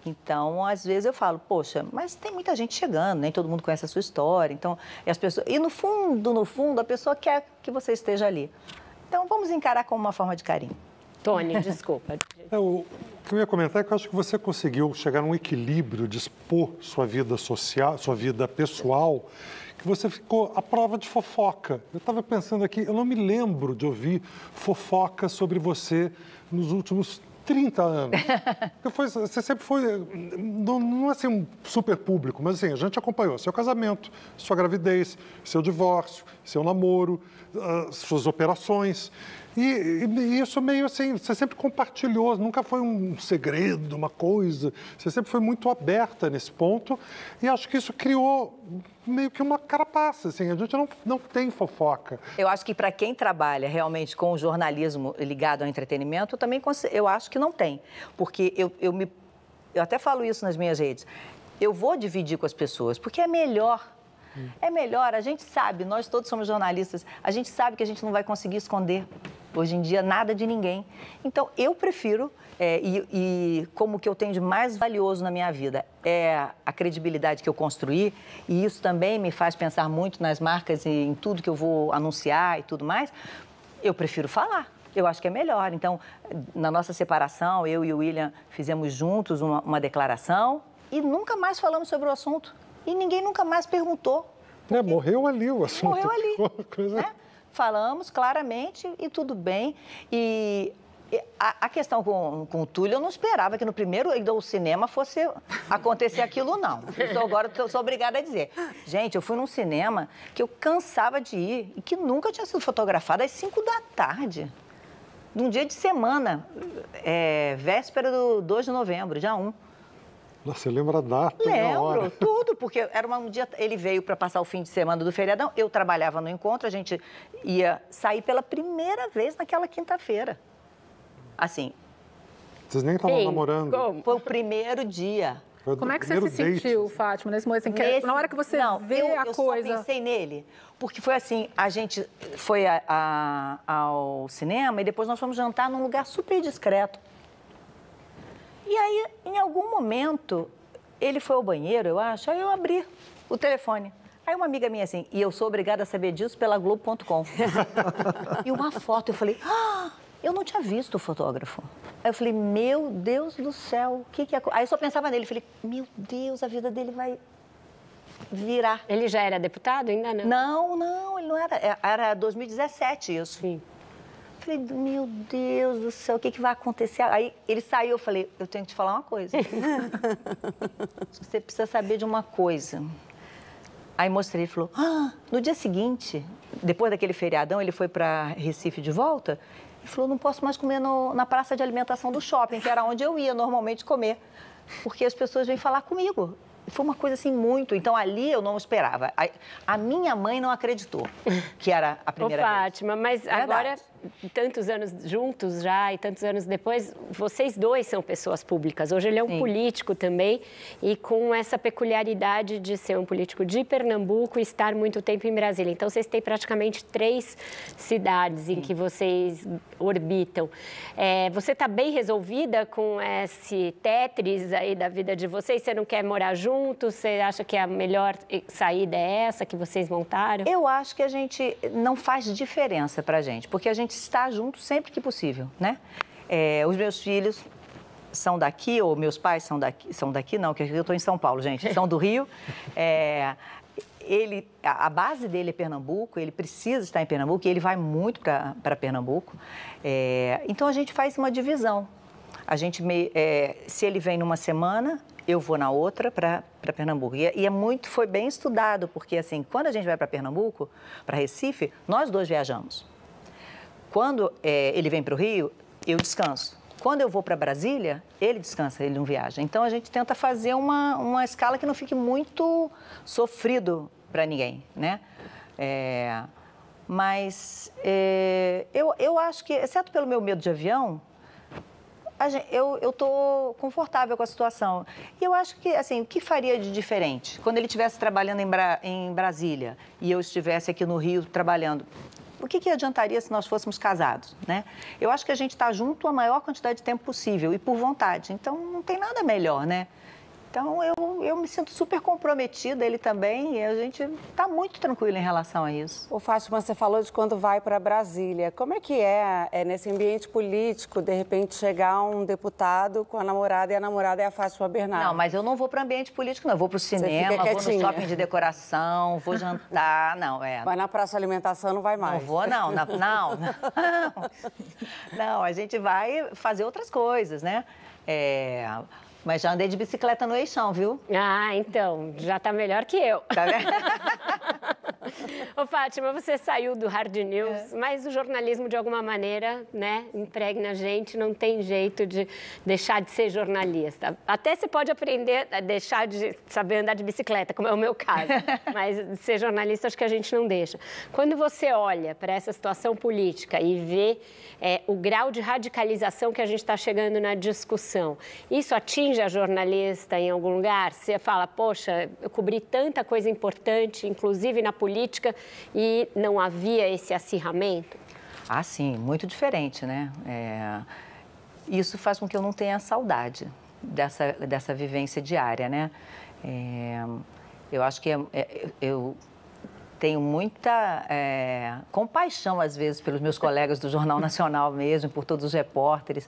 Então, às vezes eu falo, poxa, mas tem muita gente chegando, nem todo mundo conhece a sua história. Então, e as pessoas, e no fundo, no fundo, a pessoa quer que você esteja ali. Então, vamos encarar como uma forma de carinho. Tony, *laughs* desculpa. É, o que eu ia comentar é que eu acho que você conseguiu chegar num equilíbrio de expor sua vida social, sua vida pessoal, que você ficou à prova de fofoca. Eu estava pensando aqui, eu não me lembro de ouvir fofoca sobre você nos últimos 30 anos. *laughs* Foi- você sempre foi, não, não é assim um super público, mas assim, a gente acompanhou seu casamento, sua gravidez, seu divórcio, seu namoro, ah, suas operações. E, e, isso meio assim, você sempre compartilhou, nunca foi um segredo, uma coisa. Você sempre foi muito aberta nesse ponto. E acho que isso criou meio que uma carapaça, assim. A gente não, não tem fofoca. Eu acho que para quem trabalha realmente com o jornalismo ligado ao entretenimento, eu também eu acho que não tem. Porque eu, eu me. Eu até falo isso nas minhas redes. Eu vou dividir com as pessoas, porque é melhor é melhor, a gente sabe, nós todos somos jornalistas, a gente sabe que a gente não vai conseguir esconder hoje em dia nada de ninguém. Então, eu prefiro, é, e, e, como que eu tenho de mais valioso na minha vida é a credibilidade que eu construí, e isso também me faz pensar muito nas marcas e em tudo que eu vou anunciar e tudo mais, eu prefiro falar. Eu acho que é melhor. Então, na nossa separação, eu e o William fizemos juntos uma, uma declaração e nunca mais falamos sobre o assunto e ninguém nunca mais perguntou. É, morreu ali o assunto. Morreu ali. Coisa... Né? Falamos claramente e tudo bem. E a, a, questão com, com o Túlio, eu não esperava que no primeiro do cinema fosse acontecer aquilo, não. Então, agora eu sou obrigada a dizer. Gente, eu fui num cinema que eu cansava de ir e que nunca tinha sido fotografado às 5 da tarde. Num dia de semana, é, véspera do 2 de novembro, dia 1. Você lembra a data Lembro, *laughs* tudo, porque era um dia, ele veio para passar o fim de semana do feriadão, eu trabalhava no encontro, a gente ia sair pela primeira vez naquela quinta-feira. Assim. Vocês nem estavam namorando? Como? Foi o primeiro dia. Como é que você se date. sentiu, Fátima, nesse momento? Assim, nesse... Na hora que você não, vê eu, a eu coisa... Eu só pensei nele, porque foi assim, a gente foi a, a, ao cinema e depois nós fomos jantar num lugar super discreto. E aí, em algum momento, ele foi ao banheiro, eu acho, aí eu abri o telefone. Aí uma amiga minha assim, e eu sou obrigada a saber disso pela Globo.com. *laughs* e uma foto, eu falei, ah, eu não tinha visto o fotógrafo. Aí eu falei, meu Deus do céu, o que que é... Aí eu só pensava nele, falei, meu Deus, a vida dele vai virar. Ele já era deputado? Ainda não? Não, não, ele não era. É, era 2017 isso. Sim. Falei, meu Deus do céu, o que, que vai acontecer? Aí ele saiu, eu falei, eu tenho que te falar uma coisa. *laughs* Você precisa saber de uma coisa. Aí mostrei, ele falou, ah, no dia seguinte, depois daquele feriadão, ele foi para Recife de volta. Ele falou, não posso mais comer no, na praça de alimentação do shopping, que era onde eu ia normalmente comer. Porque as pessoas vêm falar comigo. Foi uma coisa assim muito. Então ali eu não esperava. A, a minha mãe não acreditou que era a primeira Ô, Fátima, vez. mas é agora tantos anos juntos já e tantos anos depois, vocês dois são pessoas públicas. Hoje ele é um Sim. político também e com essa peculiaridade de ser um político de Pernambuco e estar muito tempo em Brasília. Então vocês têm praticamente três cidades em Sim. que vocês orbitam. É, você está bem resolvida com esse Tetris aí da vida de vocês? Você não quer morar juntos? Você acha que a melhor saída é essa que vocês montaram? Eu acho que a gente não faz diferença para a gente, porque a gente gente está junto sempre que possível, né? É, os meus filhos são daqui, ou meus pais são daqui, são daqui não, que eu estou em São Paulo, gente, são do Rio. *laughs* É, ele, a base dele é Pernambuco, ele precisa estar em Pernambuco e ele vai muito para Pernambuco. É, então a gente faz uma divisão. A gente, me, é, se ele vem numa semana, eu vou na outra para Pernambuco. E, e, é muito, foi bem estudado, porque assim, quando a gente vai para Pernambuco, para Recife, nós dois viajamos. Quando é, ele vem para o Rio, eu descanso. Quando eu vou para Brasília, ele descansa, ele não viaja. Então a gente tenta fazer uma, uma escala que não fique muito sofrido para ninguém, né? É, mas é, eu, eu acho que, exceto pelo meu medo de avião, gente, eu estou confortável com a situação. E eu acho que, assim, o que faria de diferente? Quando ele estivesse trabalhando em, Bra em Brasília e eu estivesse aqui no Rio trabalhando, o que, que adiantaria se nós fôssemos casados, né? Eu acho que a gente está junto a maior quantidade de tempo possível e por vontade. Então, não tem nada melhor, né? Então, eu, eu me sinto super comprometida, ele também, e a gente está muito tranquilo em relação a isso. O Fátima, você falou de quando vai para Brasília. Como é que é, é, nesse ambiente político, de repente, chegar um deputado com a namorada e a namorada é a Fátima Bernardo? Não, mas eu não vou para ambiente político, não. Eu vou para o cinema, vou no shopping de decoração, vou jantar, não, é. Mas na praça de alimentação não vai mais? Não vou, não. Na, não, *laughs* não. Não, a gente vai fazer outras coisas, né? É mas já andei de bicicleta no eixão, viu? Ah, então, já tá melhor que eu. Tá vendo? *laughs* Ô, Fátima, você saiu do hard news, é. mas o jornalismo, de alguma maneira, né, impregna a gente, não tem jeito de deixar de ser jornalista. Até você pode aprender a deixar de saber andar de bicicleta, como é o meu caso, *laughs* mas ser jornalista acho que a gente não deixa. Quando você olha para essa situação política e vê é, o grau de radicalização que a gente está chegando na discussão, isso atinge a jornalista em algum lugar? Você fala, poxa, eu cobri tanta coisa importante, inclusive na política, e não havia esse acirramento? Ah, sim, muito diferente, né? É... Isso faz com que eu não tenha saudade dessa, dessa vivência diária, né? É... Eu acho que é, é, eu tenho muita é, compaixão, às vezes, pelos meus colegas do Jornal Nacional mesmo, por todos os repórteres,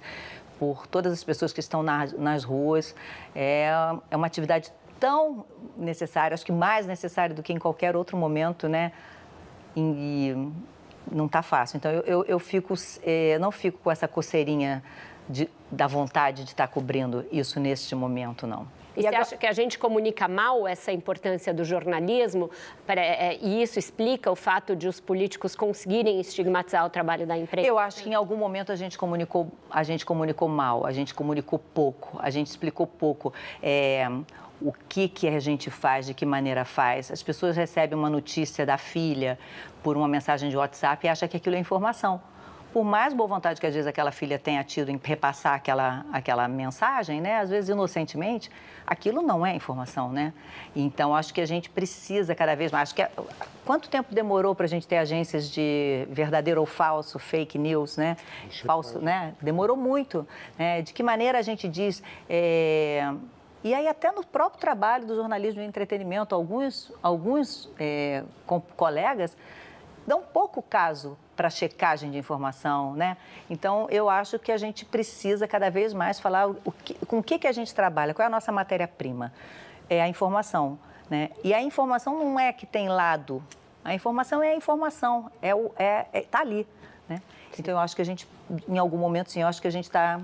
por todas as pessoas que estão nas, nas ruas. É, é uma atividade tão necessária, acho que mais necessária do que em qualquer outro momento, né? E não está fácil. Então, eu, eu, eu fico, é, não fico com essa coceirinha de, da vontade de estar tá cobrindo isso neste momento, não. E, e você agora... acha que a gente comunica mal essa importância do jornalismo? É, e isso explica o fato de os políticos conseguirem estigmatizar o trabalho da imprensa? Eu acho que em algum momento a gente comunicou, a gente comunicou mal, a gente comunicou pouco, a gente explicou pouco. É, o que, que a gente faz, de que maneira faz. As pessoas recebem uma notícia da filha por uma mensagem de WhatsApp e acham que aquilo é informação por mais boa vontade que às vezes aquela filha tenha tido em repassar aquela, aquela mensagem, né, às vezes inocentemente, aquilo não é informação, né? Então, acho que a gente precisa cada vez mais. Acho que é, quanto tempo demorou para a gente ter agências de verdadeiro ou falso, fake news, né? Falso, né? Demorou muito. Né? De que maneira a gente diz... É... E aí, até no próprio trabalho do jornalismo de entretenimento, alguns, alguns é, colegas dão pouco caso para checagem de informação, né? Então, eu acho que a gente precisa cada vez mais falar o que, com o que, que a gente trabalha, qual é a nossa matéria-prima? É a informação, né? E a informação não é que tem lado, a informação é a informação, é o, é, é tá ali, né? Então, eu acho que a gente, em algum momento, sim, eu acho que a gente está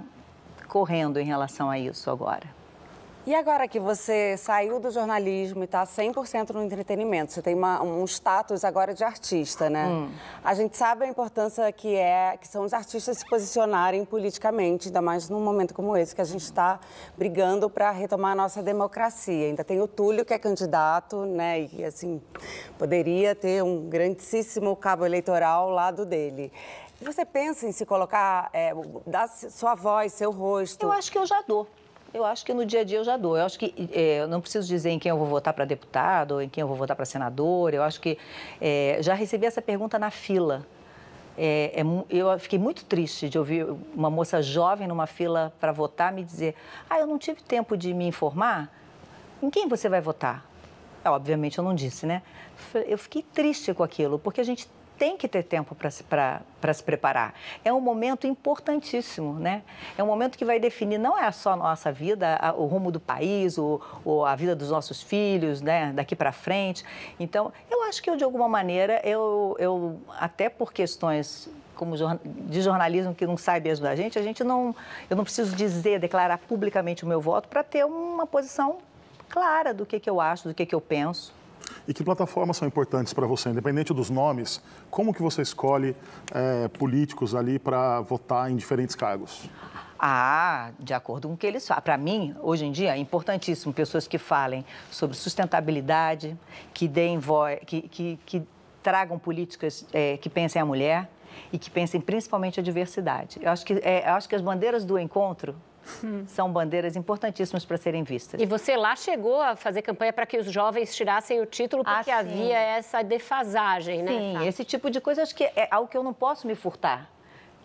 correndo em relação a isso agora. E agora que você saiu do jornalismo e está 100% no entretenimento, você tem uma, um status agora de artista, né? Hum. A gente sabe a importância que é, que são os artistas se posicionarem politicamente, ainda mais num momento como esse, que a gente está brigando para retomar a nossa democracia. Ainda tem o Túlio, que é candidato, né? E, assim, poderia ter um grandíssimo cabo eleitoral ao lado dele. Você pensa em se colocar, é, dar sua voz, seu rosto? Eu acho que eu já dou. Eu acho que no dia a dia eu já dou. Eu acho que é, eu não preciso dizer em quem eu vou votar para deputado ou em quem eu vou votar para senador. Eu acho que é, já recebi essa pergunta na fila. É, é eu fiquei muito triste de ouvir uma moça jovem numa fila para votar me dizer: Ah, eu não tive tempo de me informar. Em quem você vai votar? É, obviamente eu não disse, né? Eu fiquei triste com aquilo, porque a gente tem que ter tempo para se, se preparar. É um momento importantíssimo, né? É um momento que vai definir não é só a nossa vida, a, o rumo do país, o, o, a vida dos nossos filhos, né? Daqui para frente. Então, eu acho que eu, de alguma maneira, eu, eu até por questões como de jornalismo que não sai mesmo da gente, a gente não, eu não preciso dizer, declarar publicamente o meu voto para ter uma posição clara do que, que eu acho, do que, que eu penso. E que plataformas são importantes para você, independente dos nomes? Como que você escolhe é, políticos ali para votar em diferentes cargos? Ah, de acordo com o que eles falam. Para mim, hoje em dia, é importantíssimo pessoas que falem sobre sustentabilidade, que deem voz, que, que, que tragam políticas é, que pensem a mulher e que pensem principalmente a diversidade. Eu acho que, é, eu acho que as bandeiras do encontro Hum. São bandeiras importantíssimas para serem vistas. E você lá chegou a fazer campanha para que os jovens tirassem o título, ah, porque ah, havia essa defasagem, né? Sim, esse tipo de coisa acho que é algo que eu não posso me furtar.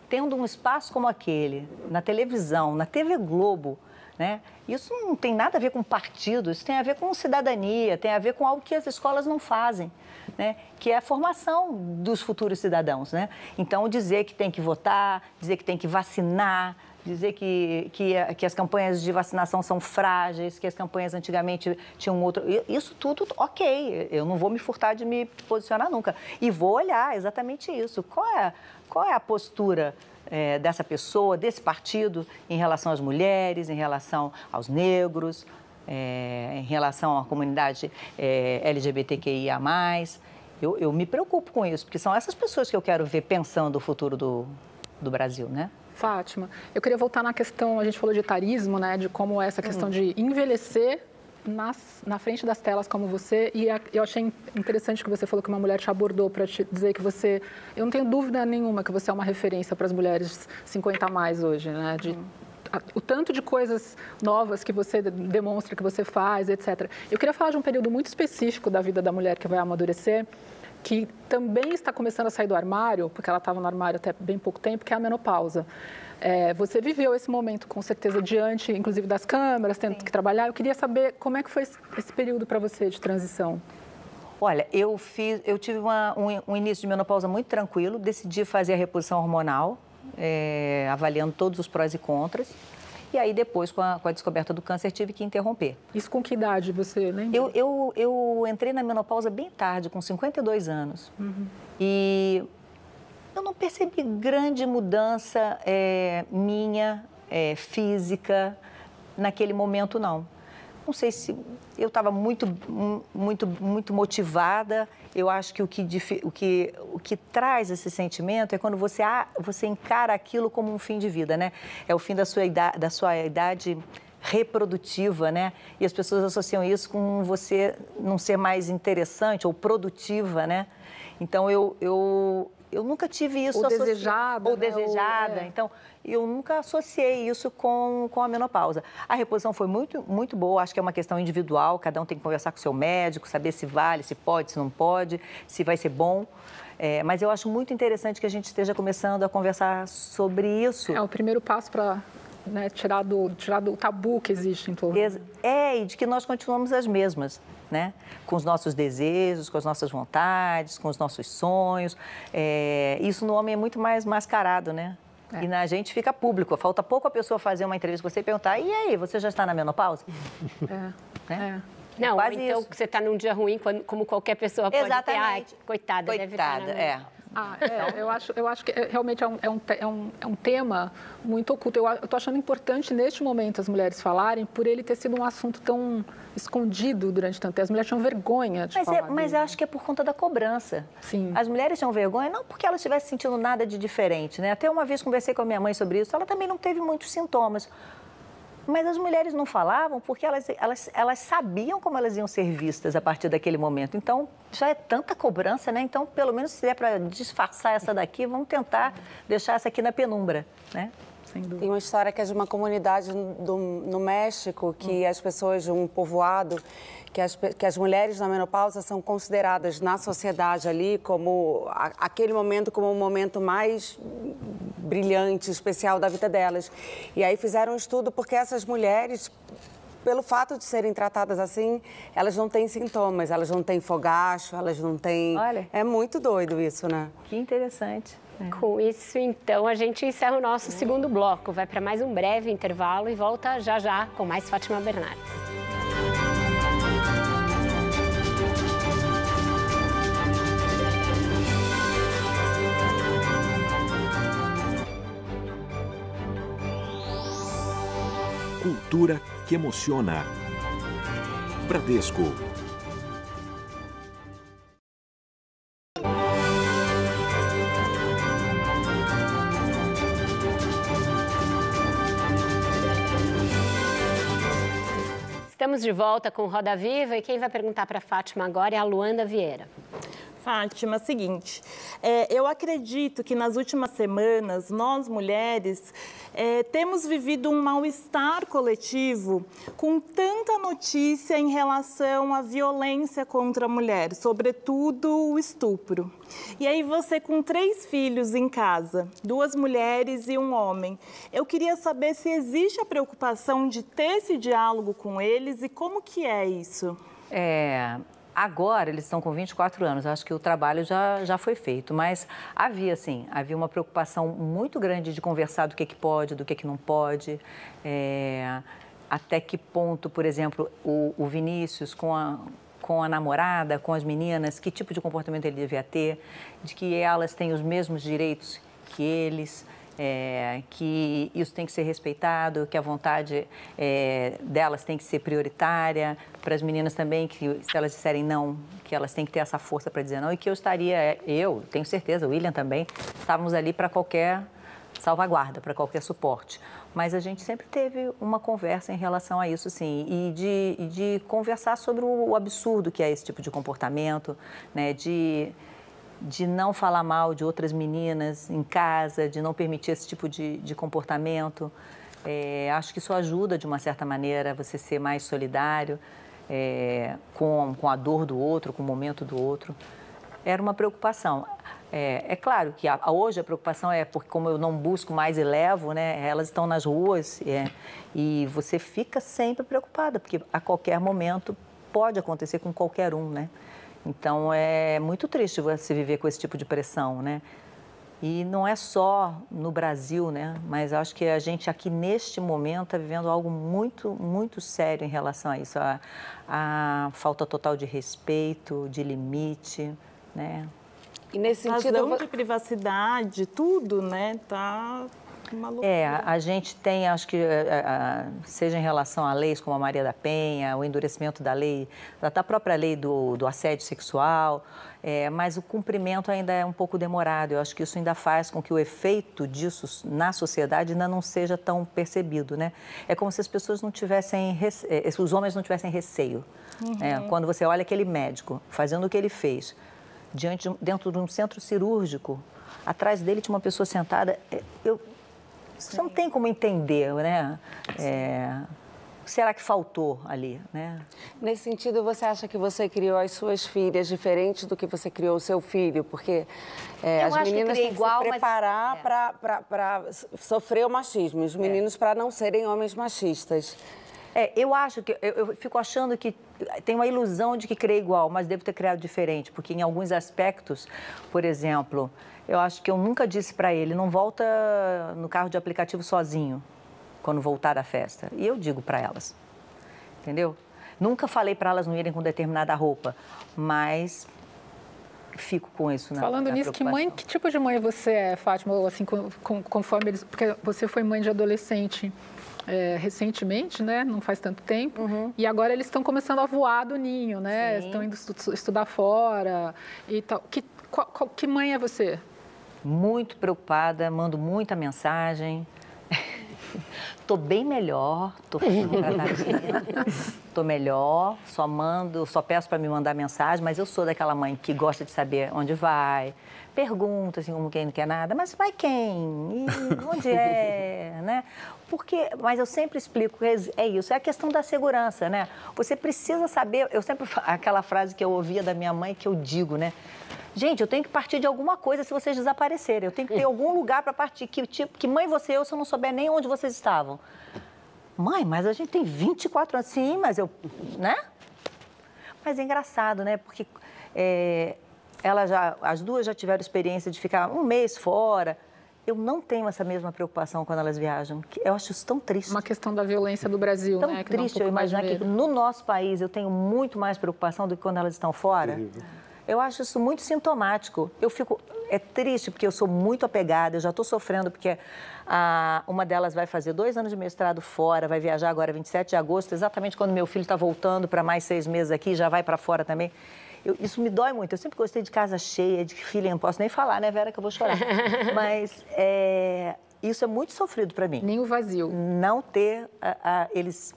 Tendo um espaço como aquele, na televisão, na TV Globo, né? Isso não tem nada a ver com partido, isso tem a ver com cidadania, tem a ver com algo que as escolas não fazem, né? que é a formação dos futuros cidadãos. Né? Então, dizer que tem que votar, dizer que tem que vacinar, dizer que, que, que, as campanhas de vacinação são frágeis, que as campanhas antigamente tinham outro. Isso tudo, ok, eu não vou me furtar de me posicionar nunca. E vou olhar exatamente isso. Qual é, qual é a postura é, dessa pessoa, desse partido, em relação às mulheres, em relação aos negros, é, em relação à comunidade é, LGBTQIA. Eu, eu me preocupo com isso, porque são essas pessoas que eu quero ver pensando o futuro do, do Brasil, né? Fátima, eu queria voltar na questão, a gente falou de etarismo, né, de como essa questão uhum. de envelhecer nas, na frente das telas como você e a, eu achei interessante que você falou que uma mulher te abordou para te dizer que você, eu não tenho dúvida nenhuma que você é uma referência para as mulheres 50 a mais hoje, né? De, a, o tanto de coisas novas que você demonstra, que você faz, etc. Eu queria falar de um período muito específico da vida da mulher que vai amadurecer, que também está começando a sair do armário, porque ela estava no armário até bem pouco tempo, que é a menopausa. É, você viveu esse momento, com certeza, diante, inclusive, das câmeras, tendo Sim. que trabalhar. Eu queria saber como é que foi esse período para você de transição. Olha, eu, fiz, eu tive uma, um, um, início de menopausa muito tranquilo, decidi fazer a reposição hormonal, é, avaliando todos os prós e contras. E aí, depois, com a, com a, descoberta do câncer, tive que interromper. Isso com que idade você lembra? Eu, eu, eu entrei na menopausa bem tarde, com 52 anos. Uhum. E eu não percebi grande mudança é, minha, é, física, naquele momento, não. Não sei se eu estava muito, muito, muito motivada. Eu acho que o que, o, que, o que traz esse sentimento é quando você, você encara aquilo como um fim de vida, né? É o fim da sua idade, da sua idade reprodutiva, né? E as pessoas associam isso com você não ser mais interessante ou produtiva, né? Então eu, eu, eu nunca tive isso ou desejada. Ou né? desejada. Ou, é. Então, eu nunca associei isso com, com a menopausa. A reposição foi muito, muito boa, acho que é uma questão individual, cada um tem que conversar com o seu médico, saber se vale, se pode, se não pode, se vai ser bom. É, mas eu acho muito interessante que a gente esteja começando a conversar sobre isso. É o primeiro passo para né, tirar, do, tirar do tabu que existe em torno. É, e de que nós continuamos as mesmas né? Com os nossos desejos, com as nossas vontades, com os nossos sonhos. É, isso no homem é muito mais mascarado, né? É. E na gente fica público. Falta pouco a pessoa fazer uma entrevista com você e perguntar: e aí, você já está na menopausa? É. né? é. Não, Quase então isso. você está num dia ruim, como qualquer pessoa pode Exatamente. ter. Ah, coitada, coitada, deve estar na é. Ah, é, eu, acho, eu acho que é, realmente é um, é, um, é, um, é um tema muito oculto. Eu estou achando importante, neste momento, as mulheres falarem, por ele ter sido um assunto tão escondido durante tanto tempo. As mulheres tinham vergonha de mas falar. É, mas eu acho que é por conta da cobrança. Sim. As mulheres tinham vergonha, não porque elas estivessem sentindo nada de diferente, né? Até uma vez conversei com a minha mãe sobre isso, ela também não teve muitos sintomas. Mas as mulheres não falavam porque elas, elas, elas sabiam como elas iam ser vistas a partir daquele momento. Então, já é tanta cobrança, né? Então, pelo menos se é para disfarçar essa daqui, vamos tentar deixar essa aqui na penumbra, né? Tem uma história que é de uma comunidade do, no México, que hum. as pessoas de um povoado que as, que as mulheres na menopausa são consideradas na sociedade ali como a, aquele momento como o momento mais brilhante, especial da vida delas. E aí fizeram um estudo porque essas mulheres pelo fato de serem tratadas assim, elas não têm sintomas, elas não têm fogacho, elas não têm. Olha. É muito doido isso, né? Que interessante. É. Com isso, então, a gente encerra o nosso segundo bloco. Vai para mais um breve intervalo e volta já já com mais Fátima Bernardes. Cultura que emociona. Bradesco. Estamos de volta com Roda Viva e quem vai perguntar para a Fátima agora é a Luanda Vieira. Fátima, seguinte, é, eu acredito que nas últimas semanas, nós mulheres é, temos vivido um mal-estar coletivo com tanta notícia em relação à violência contra a mulher, sobretudo o estupro. E aí você com três filhos em casa, duas mulheres e um homem, eu queria saber se existe a preocupação de ter esse diálogo com eles e como que é isso? É, Agora eles estão com 24 anos, acho que o trabalho já, já foi feito, mas havia sim, havia uma preocupação muito grande de conversar do que, que pode, do que, que não pode, é, até que ponto, por exemplo, o, o Vinícius com a, com a namorada, com as meninas, que tipo de comportamento ele devia ter, de que elas têm os mesmos direitos que eles. É, que isso tem que ser respeitado, que a vontade é, delas tem que ser prioritária, para as meninas também, que se elas disserem não, que elas têm que ter essa força para dizer não, e que eu estaria, eu tenho certeza, o William também, estávamos ali para qualquer salvaguarda, para qualquer suporte. Mas a gente sempre teve uma conversa em relação a isso, sim, e de, de conversar sobre o absurdo que é esse tipo de comportamento, né, de de não falar mal de outras meninas em casa, de não permitir esse tipo de, de comportamento. É, acho que isso ajuda, de uma certa maneira, você ser mais solidário é, com, com a dor do outro, com o momento do outro. Era uma preocupação. É, é claro que a, hoje a preocupação é porque, como eu não busco mais e levo, né, elas estão nas ruas é, e você fica sempre preocupada, porque a qualquer momento pode acontecer com qualquer um, né? Então é muito triste você viver com esse tipo de pressão, né? E não é só no Brasil, né? Mas acho que a gente aqui neste momento está vivendo algo muito, muito sério em relação a isso. A, a falta total de respeito, de limite, né? E nesse sentido... Razão de privacidade, tudo, né? Tá é, a gente tem, acho que, eh, eh, seja em relação a leis como a Maria da Penha, o endurecimento da lei, da própria lei do, do assédio sexual, é, mas o cumprimento ainda é um pouco demorado. Eu acho que isso ainda faz com que o efeito disso na sociedade ainda não seja tão percebido, né? É como se as pessoas não tivessem, os homens não tivessem receio. Uhum. É, quando você olha aquele médico fazendo o que ele fez, diante, dentro de um centro cirúrgico, atrás dele tinha uma pessoa sentada, eu você não tem como entender, né? É, será que faltou ali, né? Nesse sentido, você acha que você criou as suas filhas diferente do que você criou o seu filho? Porque é, as meninas têm que igual, se preparar mas... É. para sofrer o machismo, os é. meninos é. para não serem homens machistas. É, eu acho que, eu, eu, fico achando que tem uma ilusão de que criei igual, mas devo ter criado diferente, porque em alguns aspectos, por exemplo, eu acho que eu nunca disse para ele, não volta no carro de aplicativo sozinho quando voltar da festa. E eu digo para elas, entendeu? Nunca falei para elas não irem com determinada roupa, mas fico com isso na Falando na nisso, que mãe, que tipo de mãe você é, Fátima? Assim, conforme eles, porque você foi mãe de adolescente é, recentemente, né? Não faz tanto tempo. Uhum. E agora eles estão começando a voar do ninho, né? Sim. Estão indo estudar fora e tal. Que, qual, qual, que mãe é você? Muito preocupada, mando muita mensagem. *laughs* Tô bem melhor, tô *laughs* tô melhor, só mando, só peço para me mandar mensagem, mas eu sou daquela mãe que gosta de saber onde vai, pergunta assim como quem não quer nada, mas vai quem? E onde é, *laughs* né? Porque, mas eu sempre explico que é isso, é a questão da segurança, né? Você precisa saber, eu sempre aquela frase que eu ouvia da minha mãe que eu digo, né? Gente, eu tenho que partir de alguma coisa se vocês desaparecerem. Eu tenho que ter algum *laughs* lugar para partir. Que, tipo, que mãe você eu se eu não souber nem onde vocês estavam? Mãe, mas a gente tem 24 anos. Sim, mas eu. né? Mas é engraçado, né? Porque é, ela já, as duas já tiveram experiência de ficar um mês fora. Eu não tenho essa mesma preocupação quando elas viajam. Eu acho isso tão triste. Uma questão da violência do Brasil, tão né? Tão triste um eu imaginar que no nosso país eu tenho muito mais preocupação do que quando elas estão fora. Terrível. Eu acho isso muito sintomático. Eu fico. É triste porque eu sou muito apegada, eu já estou sofrendo porque a, uma delas vai fazer dois anos de mestrado fora, vai viajar agora 27 de agosto, exatamente quando meu filho está voltando para mais seis meses aqui, já vai para fora também. Eu, isso me dói muito. Eu sempre gostei de casa cheia, de filha, não posso nem falar, né, Vera, que eu vou chorar. *laughs* Mas é, isso é muito sofrido para mim. Nem o vazio. Não ter a, a, eles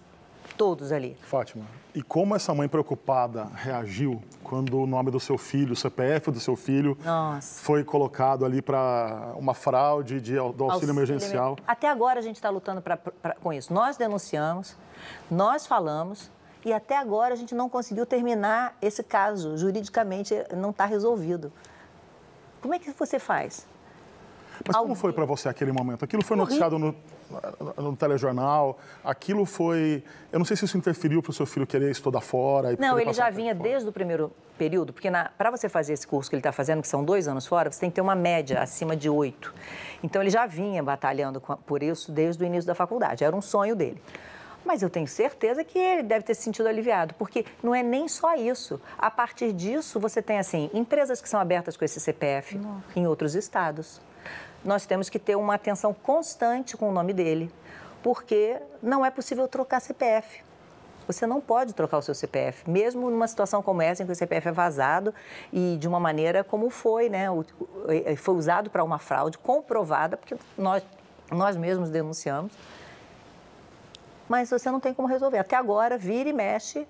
todos ali. Fátima, e como essa mãe preocupada reagiu quando o nome do seu filho, o CPF do seu filho, Nossa. foi colocado ali para uma fraude de, do auxílio, auxílio emergencial? Até agora a gente está lutando pra, pra, com isso. Nós denunciamos, nós falamos e até agora a gente não conseguiu terminar esse caso. Juridicamente não está resolvido. Como é que você faz? Mas como foi para você aquele momento? Aquilo foi noticiado no, no telejornal, aquilo foi... Eu não sei se isso interferiu para o seu filho querer estudar fora. não, ele já vinha desde o primeiro período, porque para você fazer esse curso que ele está fazendo, que são dois anos fora, você tem que ter uma média acima de oito. Então, ele já vinha batalhando por isso desde o início da faculdade, era um sonho dele. Mas eu tenho certeza que ele deve ter se sentido aliviado, porque não é nem só isso. A partir disso, você tem, assim, empresas que são abertas com esse CPF Nossa. em outros estados nós temos que ter uma atenção constante com o nome dele, porque não é possível trocar CPF. Você não pode trocar o seu CPF, mesmo numa situação como essa, em que o CPF é vazado e de uma maneira como foi, né? Foi usado para uma fraude comprovada, porque nós, nós mesmos denunciamos. Mas você não tem como resolver. Até agora, vira e mexe,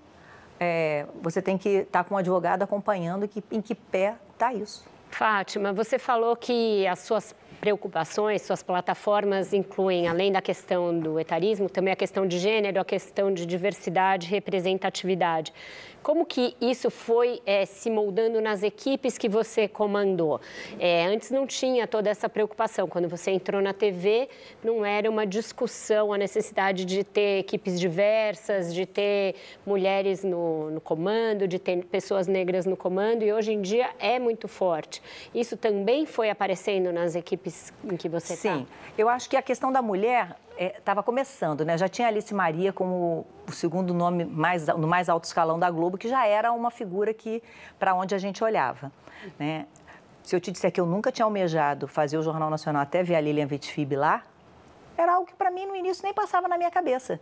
é, você tem que estar tá com um advogado acompanhando que, em que pé está isso. Fátima, você falou que as suas preocupações, suas plataformas incluem, além da questão do etarismo, também a questão de gênero, a questão de diversidade, representatividade. Como que isso foi é, se moldando nas equipes que você comandou? É, antes não tinha toda essa preocupação. Quando você entrou na TV, não era uma discussão a necessidade de ter equipes diversas, de ter mulheres no, no comando, de ter pessoas negras no comando, e hoje em dia é muito forte. Isso também foi aparecendo nas equipes em que você está? Sim, eu acho que a questão da mulher estava é, começando, né? Já tinha Alice Maria como o segundo nome mais, no mais alto escalão da Globo, que já era uma figura que para onde a gente olhava, né? Se eu te disser que eu nunca tinha almejado fazer o Jornal Nacional até ver a Lilian Vitfib lá, era algo que para mim no início nem passava na minha cabeça.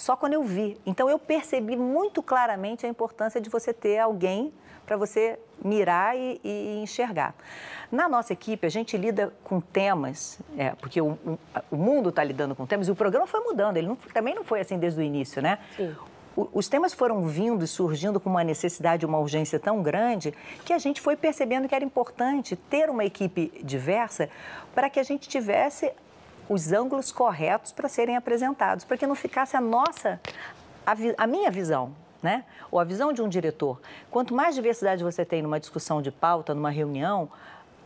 Só quando eu vi. Então eu percebi muito claramente a importância de você ter alguém para você mirar e, e, enxergar. Na nossa equipe, a gente lida com temas, é, porque o, o mundo está lidando com temas e o programa foi mudando, ele não, também não foi assim desde o início, né? Sim. os temas foram vindo e surgindo com uma necessidade, uma urgência tão grande que a gente foi percebendo que era importante ter uma equipe diversa para que a gente tivesse os ângulos corretos para serem apresentados, para que não ficasse a nossa, a, a minha visão, né? Ou a visão de um diretor. Quanto mais diversidade você tem numa discussão de pauta, numa reunião,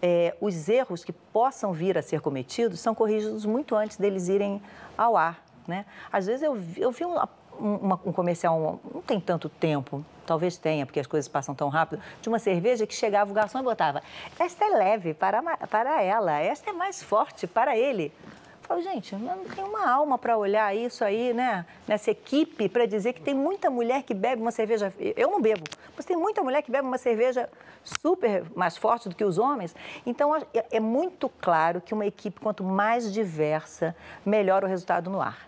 é, os erros que possam vir a ser cometidos são corrigidos muito antes deles irem ao ar, né? Às vezes eu, eu vi um, uma, um comercial, não tem tanto tempo, talvez tenha, porque as coisas passam tão rápido, de uma cerveja que chegava o garçom e botava: esta é leve para, para ela, esta é mais forte para ele. Falo, gente, não tenho uma alma para olhar isso aí, né? Nessa equipe, para dizer que tem muita mulher que bebe uma cerveja. Eu não bebo, mas tem muita mulher que bebe uma cerveja super mais forte do que os homens. Então, é, é muito claro que uma equipe, quanto mais diversa, melhor o resultado no ar.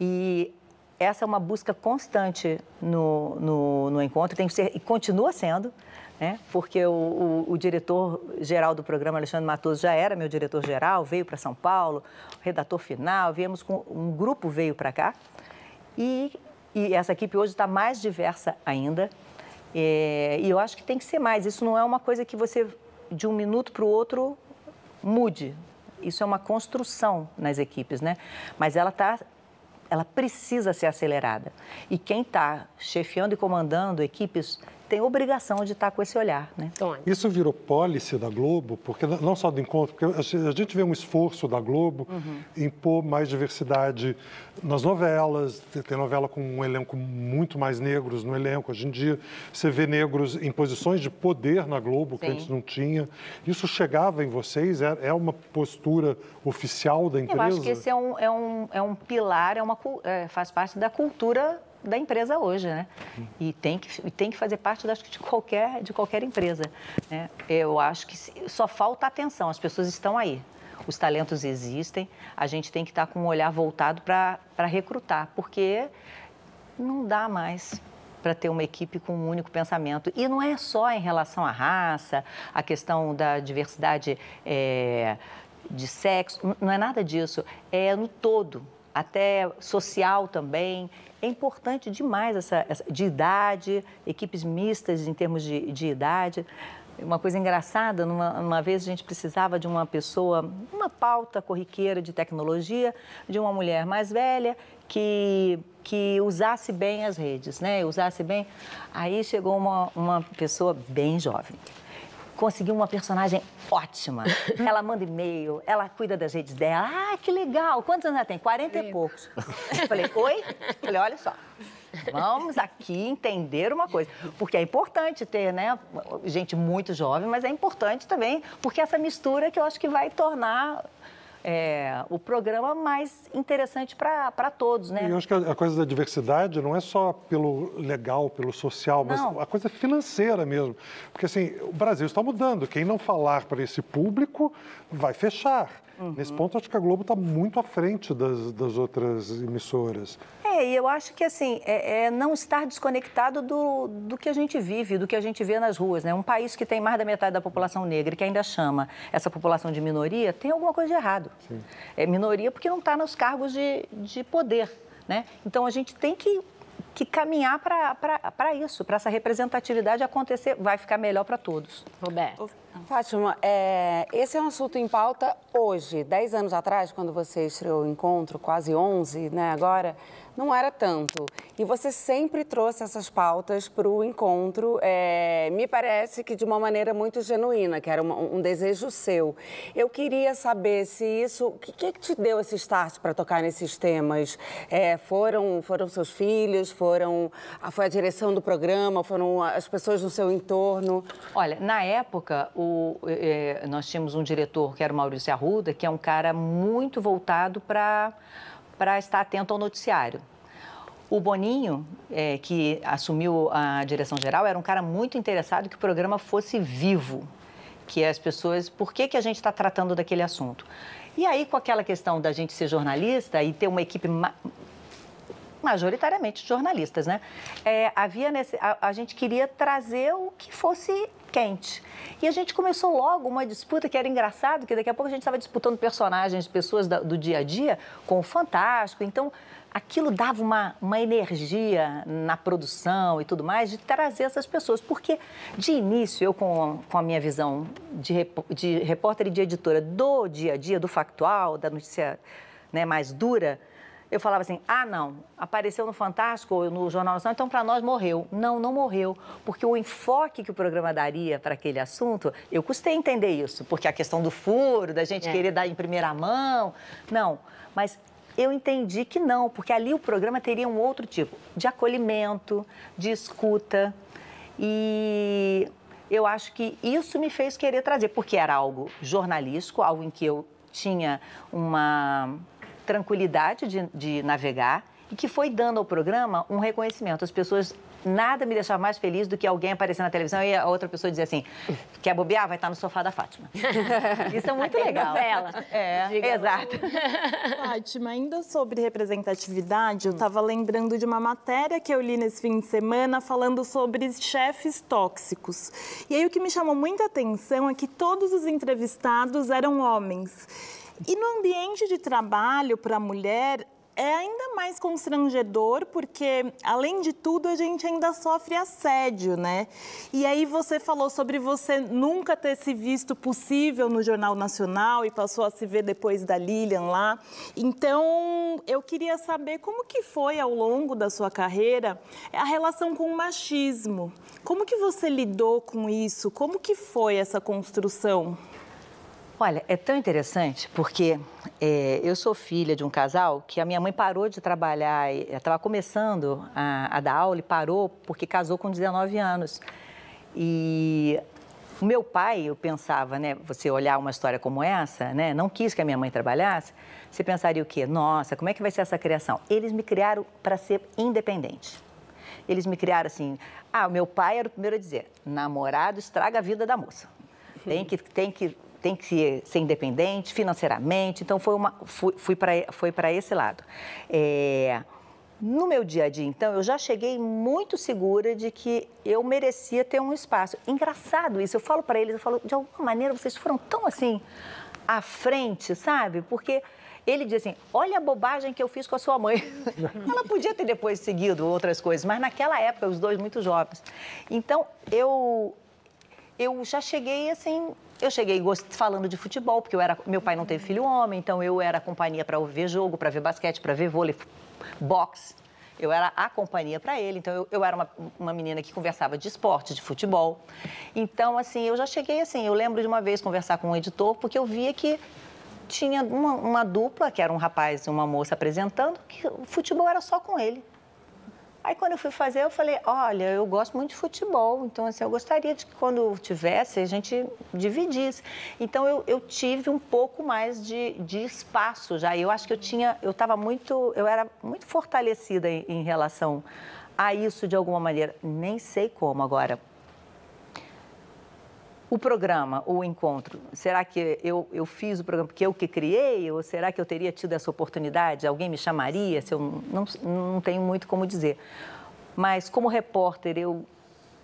E essa é uma busca constante no, no, no encontro, tem que ser, e continua sendo né? porque o, o, o diretor-geral do programa, Alexandre Matoso, já era meu diretor-geral, veio para São Paulo, redator final, viemos com um grupo veio para cá e, e essa equipe hoje está mais diversa ainda. É, e eu acho que tem que ser mais. Isso não é uma coisa que você, de um minuto para o outro, mude. Isso é uma construção nas equipes, né? Mas ela está ela precisa ser acelerada. E quem está chefiando e comandando equipes tem obrigação de estar com esse olhar. Né? Isso virou pólice da Globo, porque não só do encontro, porque a gente vê um esforço da Globo uhum. em pôr mais diversidade nas novelas, tem novela com um elenco muito mais negros no elenco. Hoje em dia você vê negros em posições de poder na Globo, Sim. que antes não tinha. Isso chegava em vocês? É, é uma postura oficial da empresa? Eu acho que esse é um, é um, é um pilar, é uma, é, faz parte da cultura da empresa hoje, né? E tem que, tem que fazer parte de, qualquer, de qualquer empresa. Né? Eu acho que só falta atenção, as pessoas estão aí. Os talentos existem, a gente tem que estar com um olhar voltado para recrutar, porque não dá mais para ter uma equipe com um único pensamento. E não é só em relação à raça, a questão da diversidade é, de sexo, não é nada disso. É no todo, até social também. É importante demais essa, essa de idade, equipes mistas em termos de, de idade. Uma coisa engraçada, numa, uma vez a gente precisava de uma pessoa, uma pauta corriqueira de tecnologia, de uma mulher mais velha que, que usasse bem as redes, né? Usasse bem. Aí chegou uma, uma pessoa bem jovem conseguiu uma personagem ótima. *laughs* Ela manda e-mail, ela cuida das redes dela. Ah, que legal! Quantos anos ela tem? 40 e poucos. *laughs* Falei, oi? Falei, olha só. Vamos aqui entender uma coisa, porque é importante ter, né, gente muito jovem, mas é importante também, porque essa mistura que eu acho que vai tornar é, o programa mais interessante para todos, né? E eu acho que a coisa da diversidade não é só pelo legal, pelo social, mas Não. a coisa financeira mesmo. Porque assim, o Brasil está mudando. Quem não falar para esse público vai fechar. Nesse ponto, acho que a Globo está muito à frente das, das outras emissoras. É, e eu acho que assim, é, é não estar desconectado do, do que a gente vive, do que a gente vê nas ruas. Né? Um país que tem mais da metade da população negra e que ainda chama essa população de minoria, tem alguma coisa de errado. É minoria porque não está nos cargos de, de poder. Né? Então a gente tem que, que caminhar para isso, para essa representatividade acontecer. Vai ficar melhor para todos. Roberto. Fátima, é, esse é um assunto em pauta hoje. Dez anos atrás, quando você estreou o Encontro, quase 11, né, agora, não era tanto. E você sempre trouxe essas pautas para o Encontro, é, me parece que de uma maneira muito genuína, que era uma- um desejo seu. Eu queria saber se isso... O que, que que te deu esse start para tocar nesses temas? É, foram, foram seus filhos? Foram, a- foi a direção do programa? Foram as pessoas no seu entorno? Olha, na época, o- eh, nós tínhamos um diretor que era o Maurício Arruda, que é um cara muito voltado para estar atento ao noticiário. O Boninho, eh, que assumiu a direção geral, era um cara muito interessado que o programa fosse vivo, que as pessoas... Por que, que a gente está tratando daquele assunto? E aí, com aquela questão da gente ser jornalista e ter uma equipe majoritariamente jornalistas, né? É, havia nesse, a, a gente queria trazer o que fosse quente. E a gente começou logo uma disputa que era engraçado, que daqui a pouco a gente estava disputando personagens, pessoas da- do dia a dia com o Fantástico. Então, aquilo dava uma, uma energia na produção e tudo mais de trazer essas pessoas. Porque, de início, eu com, com a minha visão de, repó- de repórter e de editora do dia a dia, do factual, da notícia né, mais dura, eu falava assim: ah, não, apareceu no Fantástico ou no Jornal Nacional, então para nós morreu. Não, não morreu, porque o enfoque que o programa daria para aquele assunto, eu custei entender isso, porque a questão do furo, da gente É. querer dar em primeira mão, não, mas. Eu entendi que não, porque ali o programa teria um outro tipo de acolhimento, de escuta. E eu acho que isso me fez querer trazer, porque era algo jornalístico, algo em que eu tinha uma tranquilidade de, de navegar e que foi dando ao programa um reconhecimento. As pessoas, nada me deixava mais feliz do que alguém aparecer na televisão e a outra pessoa dizer assim, quer bobear? Vai estar no sofá da Fátima. *laughs* Isso é muito legal. novela. É, Diga exato. *laughs* Fátima, ainda sobre representatividade, eu estava lembrando de uma matéria que eu li nesse fim de semana falando sobre chefes tóxicos. E aí o que me chamou muita atenção é que todos os entrevistados eram homens. E no ambiente de trabalho para a mulher é ainda mais constrangedor porque, além de tudo, a gente ainda sofre assédio, né? E aí você falou sobre você nunca ter se visto possível no Jornal Nacional e passou a se ver depois da Lilian lá. Então, eu queria saber como que foi ao longo da sua carreira a relação com o machismo. Como que você lidou com isso? Como que foi essa construção? Olha, é tão interessante porque é, eu sou filha de um casal que a minha mãe parou de trabalhar, estava começando a, a dar aula e parou porque casou com 19 anos. E o meu pai, eu pensava, né, você olhar uma história como essa, né, não quis que a minha mãe trabalhasse, você pensaria o quê? Nossa, como é que vai ser essa criação? Eles me criaram para ser independente. Eles me criaram assim. Ah, o meu pai era o primeiro a dizer: namorado estraga a vida da moça. Tem que, tem que, tem que ser independente financeiramente. Então, foi, fui, fui para foi esse lado. É, no meu dia a dia, então, eu já cheguei muito segura de que eu merecia ter um espaço. Engraçado isso, eu falo para eles, eu falo, de alguma maneira vocês foram tão assim à frente, sabe? Porque ele diz assim: olha a bobagem que eu fiz com a sua mãe. *laughs* Ela podia ter depois seguido outras coisas, mas naquela época, os dois muito jovens. Então, eu, eu já cheguei assim. Eu cheguei falando de futebol, porque eu era, meu pai não teve filho homem, então eu era a companhia para ver jogo, para ver basquete, para ver vôlei, boxe. Eu era a companhia para ele, então eu, eu era uma, uma menina que conversava de esporte, de futebol. Então, assim, eu já cheguei assim. Eu lembro de uma vez conversar com um editor, porque eu via que tinha uma, uma dupla, que era um rapaz e uma moça apresentando, que o futebol era só com ele. Aí quando eu fui fazer, eu falei, olha, eu gosto muito de futebol, então assim, eu gostaria de que quando tivesse a gente dividisse. Então eu, eu tive um pouco mais de, de espaço já. Eu acho que eu tinha, eu estava muito, eu era muito fortalecida em, em relação a isso de alguma maneira. Nem sei como agora. O programa, o encontro, será que eu, eu fiz o programa porque eu que criei? Ou será que eu teria tido essa oportunidade? Alguém me chamaria? Se eu não, não tenho muito como dizer. Mas, como repórter, eu,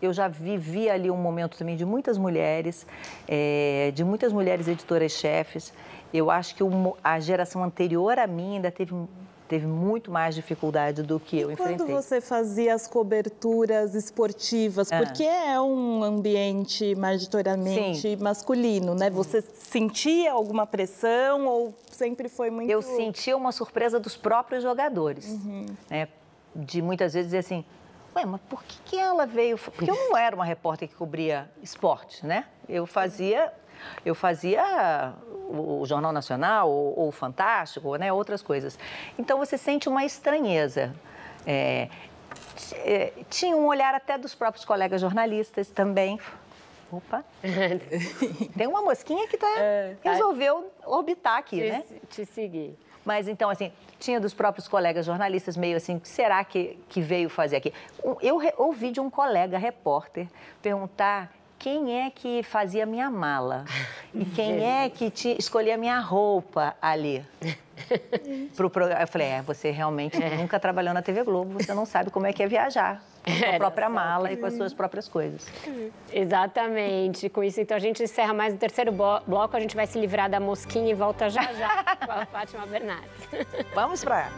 eu já vivi ali um momento também de muitas mulheres, é, de muitas mulheres editoras-chefes. Eu acho que a geração anterior a mim ainda teve teve muito mais dificuldade do que eu enfrentei. Quando você fazia as coberturas esportivas, ah. porque é um ambiente majoritariamente Sim. masculino, né? Você sentia alguma pressão ou sempre foi muito... Eu sentia uma surpresa dos próprios jogadores, uhum. né? De muitas vezes dizer assim, ué, mas por que, que ela veio? Porque eu não era uma repórter que cobria esporte, né? Eu fazia eu fazia o Jornal Nacional ou, o Fantástico, né, outras coisas. Então você sente uma estranheza. É, é, tinha um olhar até dos próprios colegas jornalistas também. Opa! *laughs* Tem uma mosquinha que tá, é, tá. resolveu orbitar aqui, te, né? Te seguir. Mas então, assim, tinha dos próprios colegas jornalistas meio assim, será que, que veio fazer aqui? Eu ouvi de um colega repórter perguntar quem é que fazia minha mala *laughs* e quem é que te, escolhia minha roupa ali. *laughs* Pro programa. Eu falei, é, você realmente é. nunca trabalhou na TV Globo, você não sabe como é que é viajar *laughs* com a sua própria mala e com as suas próprias coisas. Exatamente. Com isso, então, a gente encerra mais o terceiro bloco, a gente vai se livrar da mosquinha e volta já já com a Fátima Bernardes. Vamos para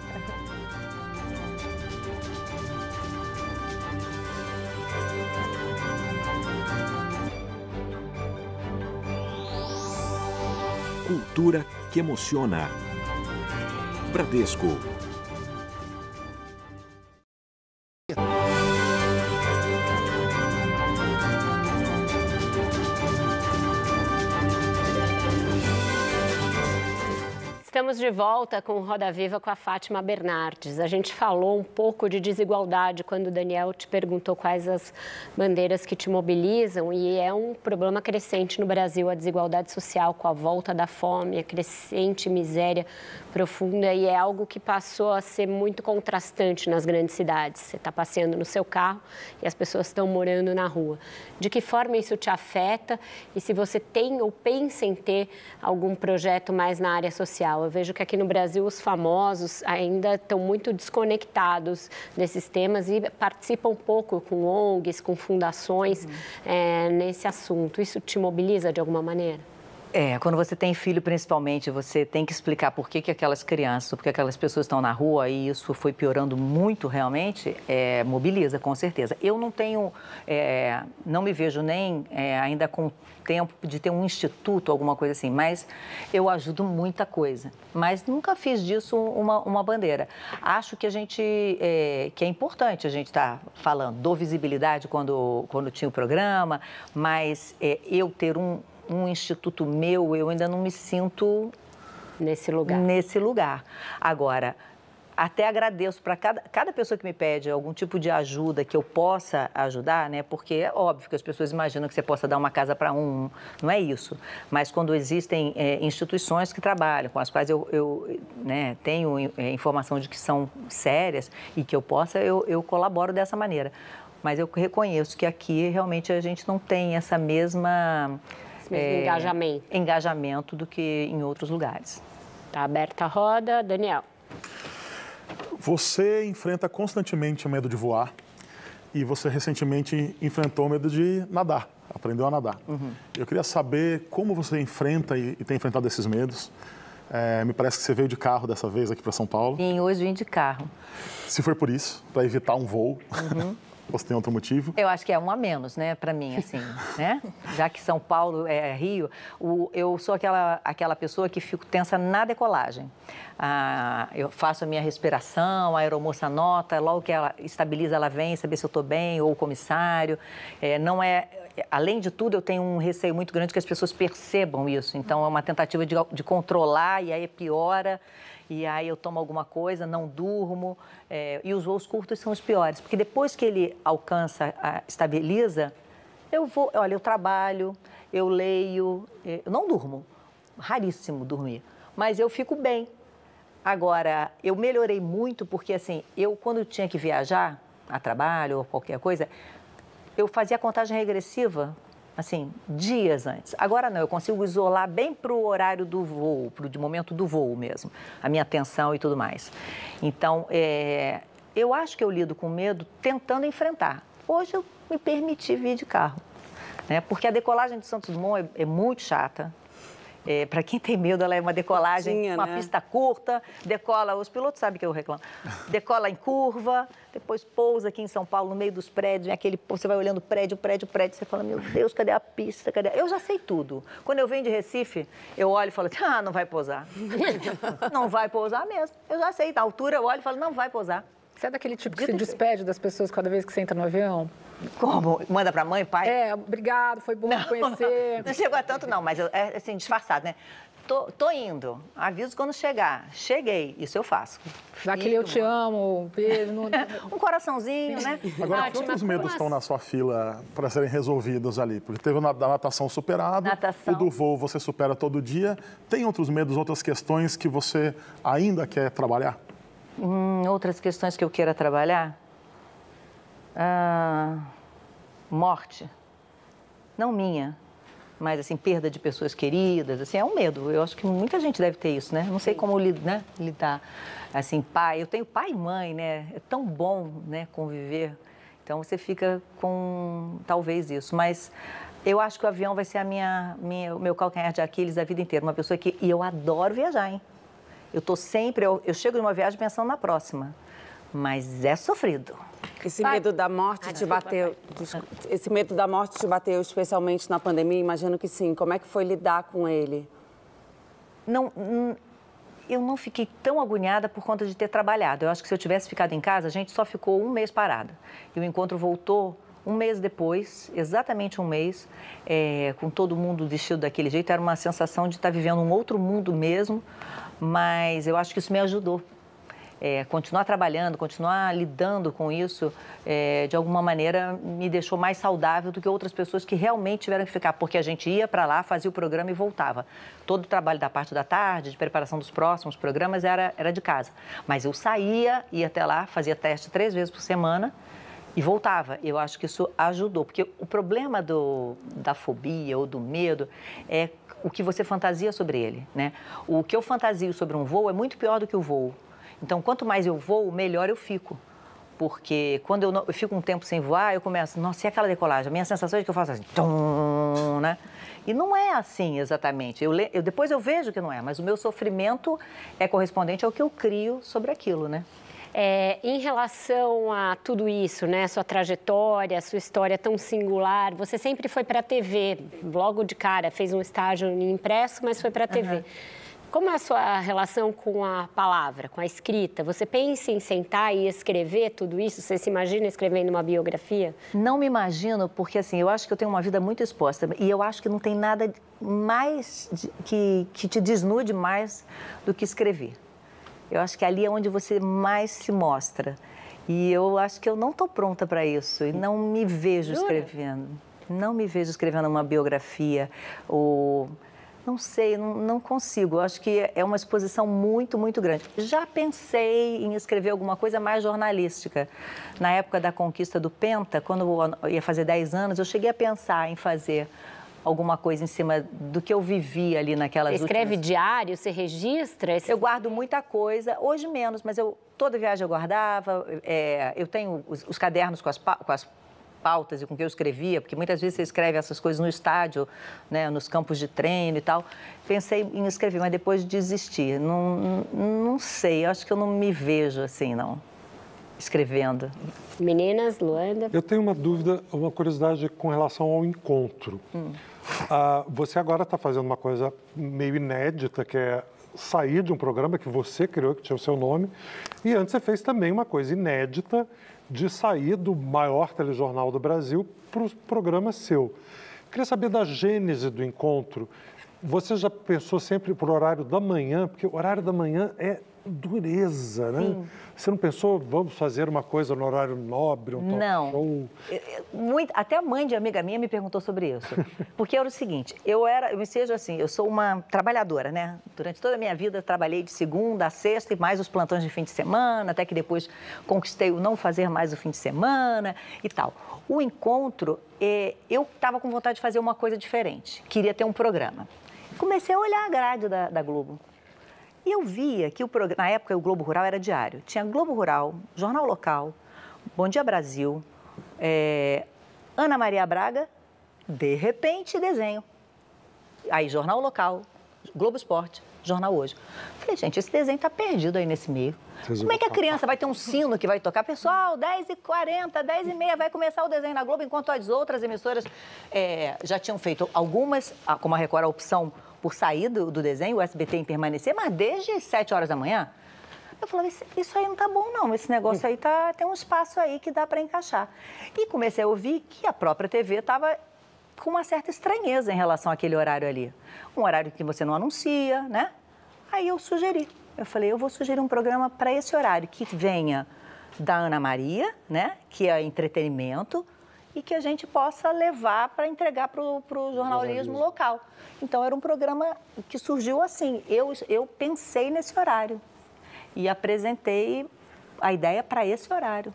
Cultura que emociona. Bradesco. Estamos de volta com Roda Viva com a Fátima Bernardes. A gente falou um pouco de desigualdade quando o Daniel te perguntou quais as bandeiras que te mobilizam e é um problema crescente no Brasil a desigualdade social com a volta da fome, a crescente miséria profunda e é algo que passou a ser muito contrastante nas grandes cidades. Você está passeando no seu carro e as pessoas estão morando na rua. De que forma isso te afeta e se você tem ou pensa em ter algum projeto mais na área social? Vejo que aqui no Brasil os famosos ainda estão muito desconectados desses temas e participam pouco com ONGs, com fundações uhum. é, nesse assunto. Isso te mobiliza de alguma maneira? É, quando você tem filho, principalmente, você tem que explicar por que, que aquelas crianças, porque aquelas pessoas estão na rua e isso foi piorando muito realmente, é, mobiliza, com certeza. Eu não tenho, é, não me vejo nem é, ainda com tempo de ter um instituto, alguma coisa assim, mas eu ajudo muita coisa. Mas nunca fiz disso uma, uma bandeira. Acho que a gente, é, que é importante a gente estar tá falando, dou visibilidade quando, quando tinha o programa, mas é, eu ter um, um instituto meu, eu ainda não me sinto nesse lugar. Nesse lugar. Agora, até agradeço para cada, cada pessoa que me pede algum tipo de ajuda que eu possa ajudar, né? Porque é óbvio que as pessoas imaginam que você possa dar uma casa para um, não é isso. Mas quando existem é, instituições que trabalham, com as quais eu, eu né, tenho é, informação de que são sérias e que eu possa, eu, eu colaboro dessa maneira. Mas eu reconheço que aqui realmente a gente não tem essa mesma é, engajamento. engajamento do que em outros lugares. Está aberta a roda. Daniel. Você enfrenta constantemente o medo de voar e você recentemente enfrentou o medo de nadar, aprendeu a nadar. Uhum. Eu queria saber como você enfrenta e, e tem enfrentado esses medos. É, me parece que você veio de carro dessa vez aqui para São Paulo. Sim, hoje vim de carro. Se foi por isso, para evitar um voo. Uhum. *laughs* Você tem outro motivo? Eu acho que é um a menos, né, para mim, assim, *laughs* né? Já que São Paulo é Rio, o, eu sou aquela, aquela pessoa que fico tensa na decolagem. Ah, eu faço a minha respiração, a aeromoça nota, logo que ela estabiliza, ela vem saber se eu estou bem, ou o comissário. É, não é, além de tudo, eu tenho um receio muito grande que as pessoas percebam isso. Então, é uma tentativa de, de controlar e aí piora. E aí eu tomo alguma coisa, não durmo. É, e os voos curtos são os piores, porque depois que ele alcança, a, estabiliza, eu vou, olha, eu trabalho, eu leio, é, eu não durmo. Raríssimo dormir. Mas eu fico bem. Agora, eu melhorei muito porque, assim, eu quando tinha que viajar a trabalho ou qualquer coisa, eu fazia contagem regressiva, assim, dias antes. Agora não, eu consigo isolar bem para o horário do voo, para o momento do voo mesmo, a minha atenção e tudo mais. Então, é, eu acho que eu lido com medo tentando enfrentar. Hoje eu me permiti vir de carro, né? porque a decolagem de Santos Dumont é, é muito chata, é, para quem tem medo, ela é uma decolagem, uma né? pista curta, decola, os pilotos sabem que eu reclamo, decola em curva, depois pousa aqui em São Paulo, no meio dos prédios, aquele, você vai olhando prédio, prédio, prédio, você fala, meu Deus, cadê a pista? Cadê? Eu já sei tudo. Quando eu venho de Recife, eu olho e falo assim, ah, não vai pousar. *laughs* não vai pousar mesmo. Eu já sei, na altura eu olho e falo, não vai pousar. Você é daquele tipo que se despede das pessoas cada vez que você entra no avião? Como? Manda pra mãe, pai? É, obrigado, foi bom *laughs* não, conhecer. Não chegou a tanto, não, mas é assim, disfarçado, né? Tô, tô, indo. Aviso quando chegar. Cheguei. Isso eu faço. Dá aquele eu te amo, beijo. No... *laughs* um coraçãozinho, né? Agora, que outros medos estão na sua fila para serem resolvidos ali? Porque teve o da natação superado, natação. o do voo você supera todo dia. Tem outros medos, outras questões que você ainda quer trabalhar? Hum, outras questões que eu queira trabalhar? Ah, morte. Não minha, mas assim, perda de pessoas queridas, assim, é um medo. Eu acho que muita gente deve ter isso, né? Não sei como né, lidar. Assim, pai, eu tenho pai e mãe, né? É tão bom, né, conviver. Então você fica com talvez isso, mas eu acho que o avião vai ser a minha, minha o meu calcanhar de Aquiles a vida inteira. Uma pessoa que e eu adoro viajar, hein? Eu tô sempre, eu, eu chego de uma viagem pensando na próxima, mas é sofrido. Esse medo da morte ah, te bateu. Esse medo da morte te bateu especialmente na pandemia? Imagino que sim. Como é que foi lidar com ele? Não, eu não fiquei tão agoniada por conta de ter trabalhado. Eu acho que se eu tivesse ficado em casa, a gente só ficou um mês parada. E o encontro voltou um mês depois, exatamente um mês, é, com todo mundo vestido daquele jeito. Era uma sensação de estar vivendo um outro mundo mesmo, mas eu acho que isso me ajudou é, continuar trabalhando, continuar lidando com isso, é, de alguma maneira me deixou mais saudável do que outras pessoas que realmente tiveram que ficar, porque a gente ia para lá, fazia o programa e voltava. Todo o trabalho da parte da tarde, de preparação dos próximos programas, era, era de casa. Mas eu saía, ia até lá, fazia teste três vezes por semana e voltava. Eu acho que isso ajudou, porque o problema do, da fobia ou do medo é o que você fantasia sobre ele, né? O que eu fantasio sobre um voo é muito pior do que o voo. Então, quanto mais eu voo, melhor eu fico. Porque quando eu, não, eu fico um tempo sem voar, eu começo, nossa, e aquela decolagem? A minha sensação é que eu faço assim, tum, né? E não é assim exatamente. Eu, eu, depois eu vejo que não é, mas o meu sofrimento é correspondente ao que eu crio sobre aquilo, né? É, em relação a tudo isso, né, sua trajetória, sua história tão singular, você sempre foi para a TV, logo de cara, fez um estágio em impresso, mas foi para a TV. Uhum. Como é a sua relação com a palavra, com a escrita? Você pensa em sentar e escrever tudo isso? Você se imagina escrevendo uma biografia? Não me imagino, porque assim, eu acho que eu tenho uma vida muito exposta e eu acho que não tem nada mais que, que te desnude mais do que escrever. Eu acho que ali é onde você mais se mostra. E eu acho que eu não estou pronta para isso e não me vejo escrevendo. Não me vejo escrevendo uma biografia ou não sei, não, não consigo. Acho que é uma exposição muito, muito grande. Já pensei em escrever alguma coisa mais jornalística. Na época da conquista do Penta, quando eu ia fazer 10 anos, eu cheguei a pensar em fazer alguma coisa em cima do que eu vivi ali naquelas Você escreve últimas... diário, você registra? Esse... Eu guardo muita coisa, hoje menos, mas eu toda viagem eu guardava. É, eu tenho os, os cadernos com as, com as pautas e com que eu escrevia, porque muitas vezes você escreve essas coisas no estádio, né, nos campos de treino e tal. Pensei em escrever, mas depois desisti. Não, não sei, acho que eu não me vejo assim, não, escrevendo. Meninas, Luanda? Eu tenho uma dúvida, uma curiosidade com relação ao encontro. Hum. Ah, você agora está fazendo uma coisa meio inédita, que é sair de um programa que você criou, que tinha o seu nome, e antes você fez também uma coisa inédita, de sair do maior telejornal do Brasil para o programa seu. Queria saber da gênese do encontro. Você já pensou sempre por horário da manhã? Porque o horário da manhã é dureza, né? Sim. Você não pensou, vamos fazer uma coisa no horário nobre, um não. show? Muito, até a mãe de amiga minha me perguntou sobre isso. *laughs* Porque era o seguinte, eu era, eu me seja assim, eu sou uma trabalhadora, né? Durante toda a minha vida trabalhei de segunda a sexta e mais os plantões de fim de semana, até que depois conquistei o não fazer mais o fim de semana e tal. O encontro, é, eu estava com vontade de fazer uma coisa diferente, queria ter um programa. Comecei a olhar a grade da, da Globo. E eu via que o na época o Globo Rural era diário. Tinha Globo Rural, Jornal Local, Bom Dia Brasil, é, Ana Maria Braga, de repente desenho. Aí Jornal Local, Globo Esporte, Jornal Hoje. Falei, gente, esse desenho está perdido aí nesse meio. Como é que a criança vai ter um sino que vai tocar? Pessoal, 10h40, 10h30 vai começar o desenho na Globo, enquanto as outras emissoras é, já tinham feito algumas, como a Record, a opção por sair do, do desenho, o SBT em permanecer, mas desde 7 horas da manhã. Eu falei, isso aí não tá bom não, esse negócio aí tá, tem um espaço aí que dá para encaixar. E comecei a ouvir que a própria TV estava com uma certa estranheza em relação àquele horário ali. Um horário que você não anuncia, né? Aí eu sugeri, eu falei, eu vou sugerir um programa para esse horário, que venha da Ana Maria, né? Que é entretenimento, e que a gente possa levar para entregar para o jornalismo, jornalismo local. Então, era um programa que surgiu assim. Eu, eu pensei nesse horário e apresentei a ideia para esse horário.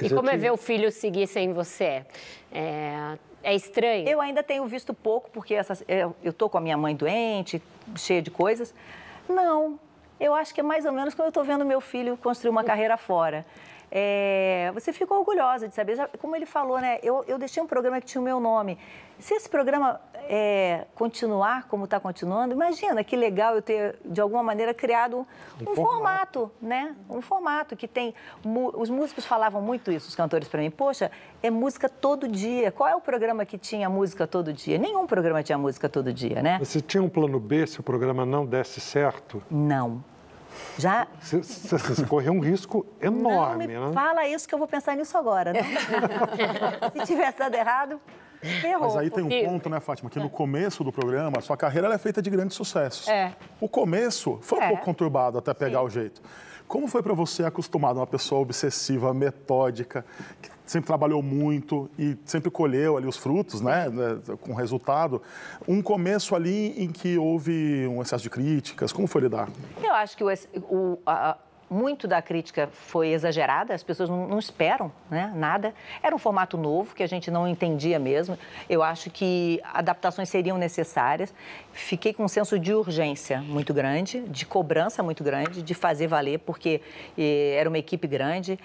E como é ver o filho seguir sem você? É, é estranho? Eu ainda tenho visto pouco, porque essas, eu estou com a minha mãe doente, cheia de coisas. Não, eu acho que é mais ou menos quando eu estou vendo meu filho construir uma carreira fora é, você ficou orgulhosa de saber. Já, como ele falou, né? Eu, eu deixei um programa que tinha o meu nome. Se esse programa é, continuar como está continuando, imagina que legal eu ter, de alguma maneira, criado um, um formato. formato. né? Um formato que tem. Os músicos falavam muito isso, os cantores, para mim. Poxa, é música todo dia. Qual é o programa que tinha música todo dia? Nenhum programa tinha música todo dia, né? Você tinha um plano B se o programa não desse certo? Não. Já. Você, você correu um risco enorme, não me né? Fala isso que eu vou pensar nisso agora. Né? *laughs* Se tivesse dado errado. Errou. Mas aí tem um ponto, né, Fátima, que no começo do programa, a sua carreira é feita de grandes sucessos. É. O começo foi um é. pouco conturbado até pegar Sim. o jeito. Como foi para você acostumado uma pessoa obsessiva, metódica, que sempre trabalhou muito e sempre colheu ali os frutos, né, né, com resultado, um começo ali em que houve um excesso de críticas, como foi lidar? Eu acho que o, o a, muito da crítica foi exagerada, as pessoas não, não, esperam né, nada. Era um formato novo que a gente não entendia mesmo. Eu acho que adaptações seriam necessárias. Fiquei com um senso de urgência muito grande, de cobrança muito grande, de fazer valer, porque eh, era uma equipe grande,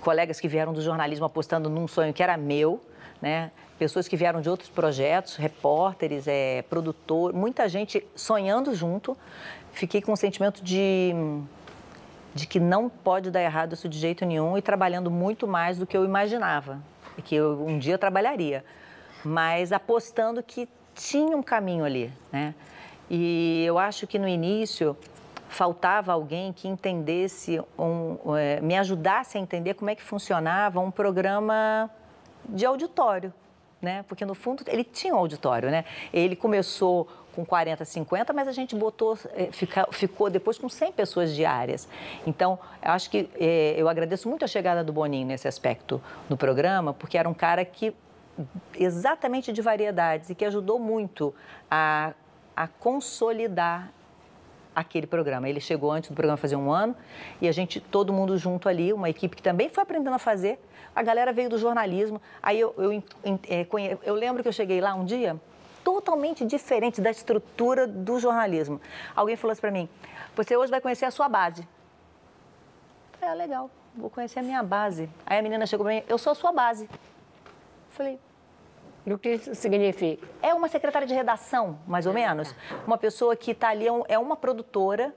colegas que vieram do jornalismo apostando num sonho que era meu. Né? Pessoas que vieram de outros projetos, repórteres, é, produtor, muita gente sonhando junto. Fiquei com um sentimento de de que não pode dar errado isso de jeito nenhum e trabalhando muito mais do que eu imaginava e que eu um dia trabalharia, mas apostando que tinha um caminho ali, né? E eu acho que no início faltava alguém que entendesse, um, é, me ajudasse a entender como é que funcionava um programa de auditório, né? Porque no fundo ele tinha um auditório, né? Ele começou com 40, 50, mas a gente botou, é, fica, ficou depois com 100 pessoas diárias. Então, eu acho que é, eu agradeço muito a chegada do Boninho nesse aspecto no programa, porque era um cara que exatamente de variedades e que ajudou muito a, a consolidar aquele programa. Ele chegou antes do programa fazer um ano e a gente, todo mundo junto ali, uma equipe que também foi aprendendo a fazer. A galera veio do jornalismo. Aí eu, eu, eu, é, eu lembro que eu cheguei lá um dia totalmente diferente da estrutura do jornalismo. Alguém falou assim para mim: você hoje vai conhecer a sua base. É ah, legal, vou conhecer a minha base. Aí a menina chegou para mim: eu sou a sua base. Falei, o que isso significa? É uma secretária de redação, mais ou menos. Uma pessoa que está ali, é, é uma produtora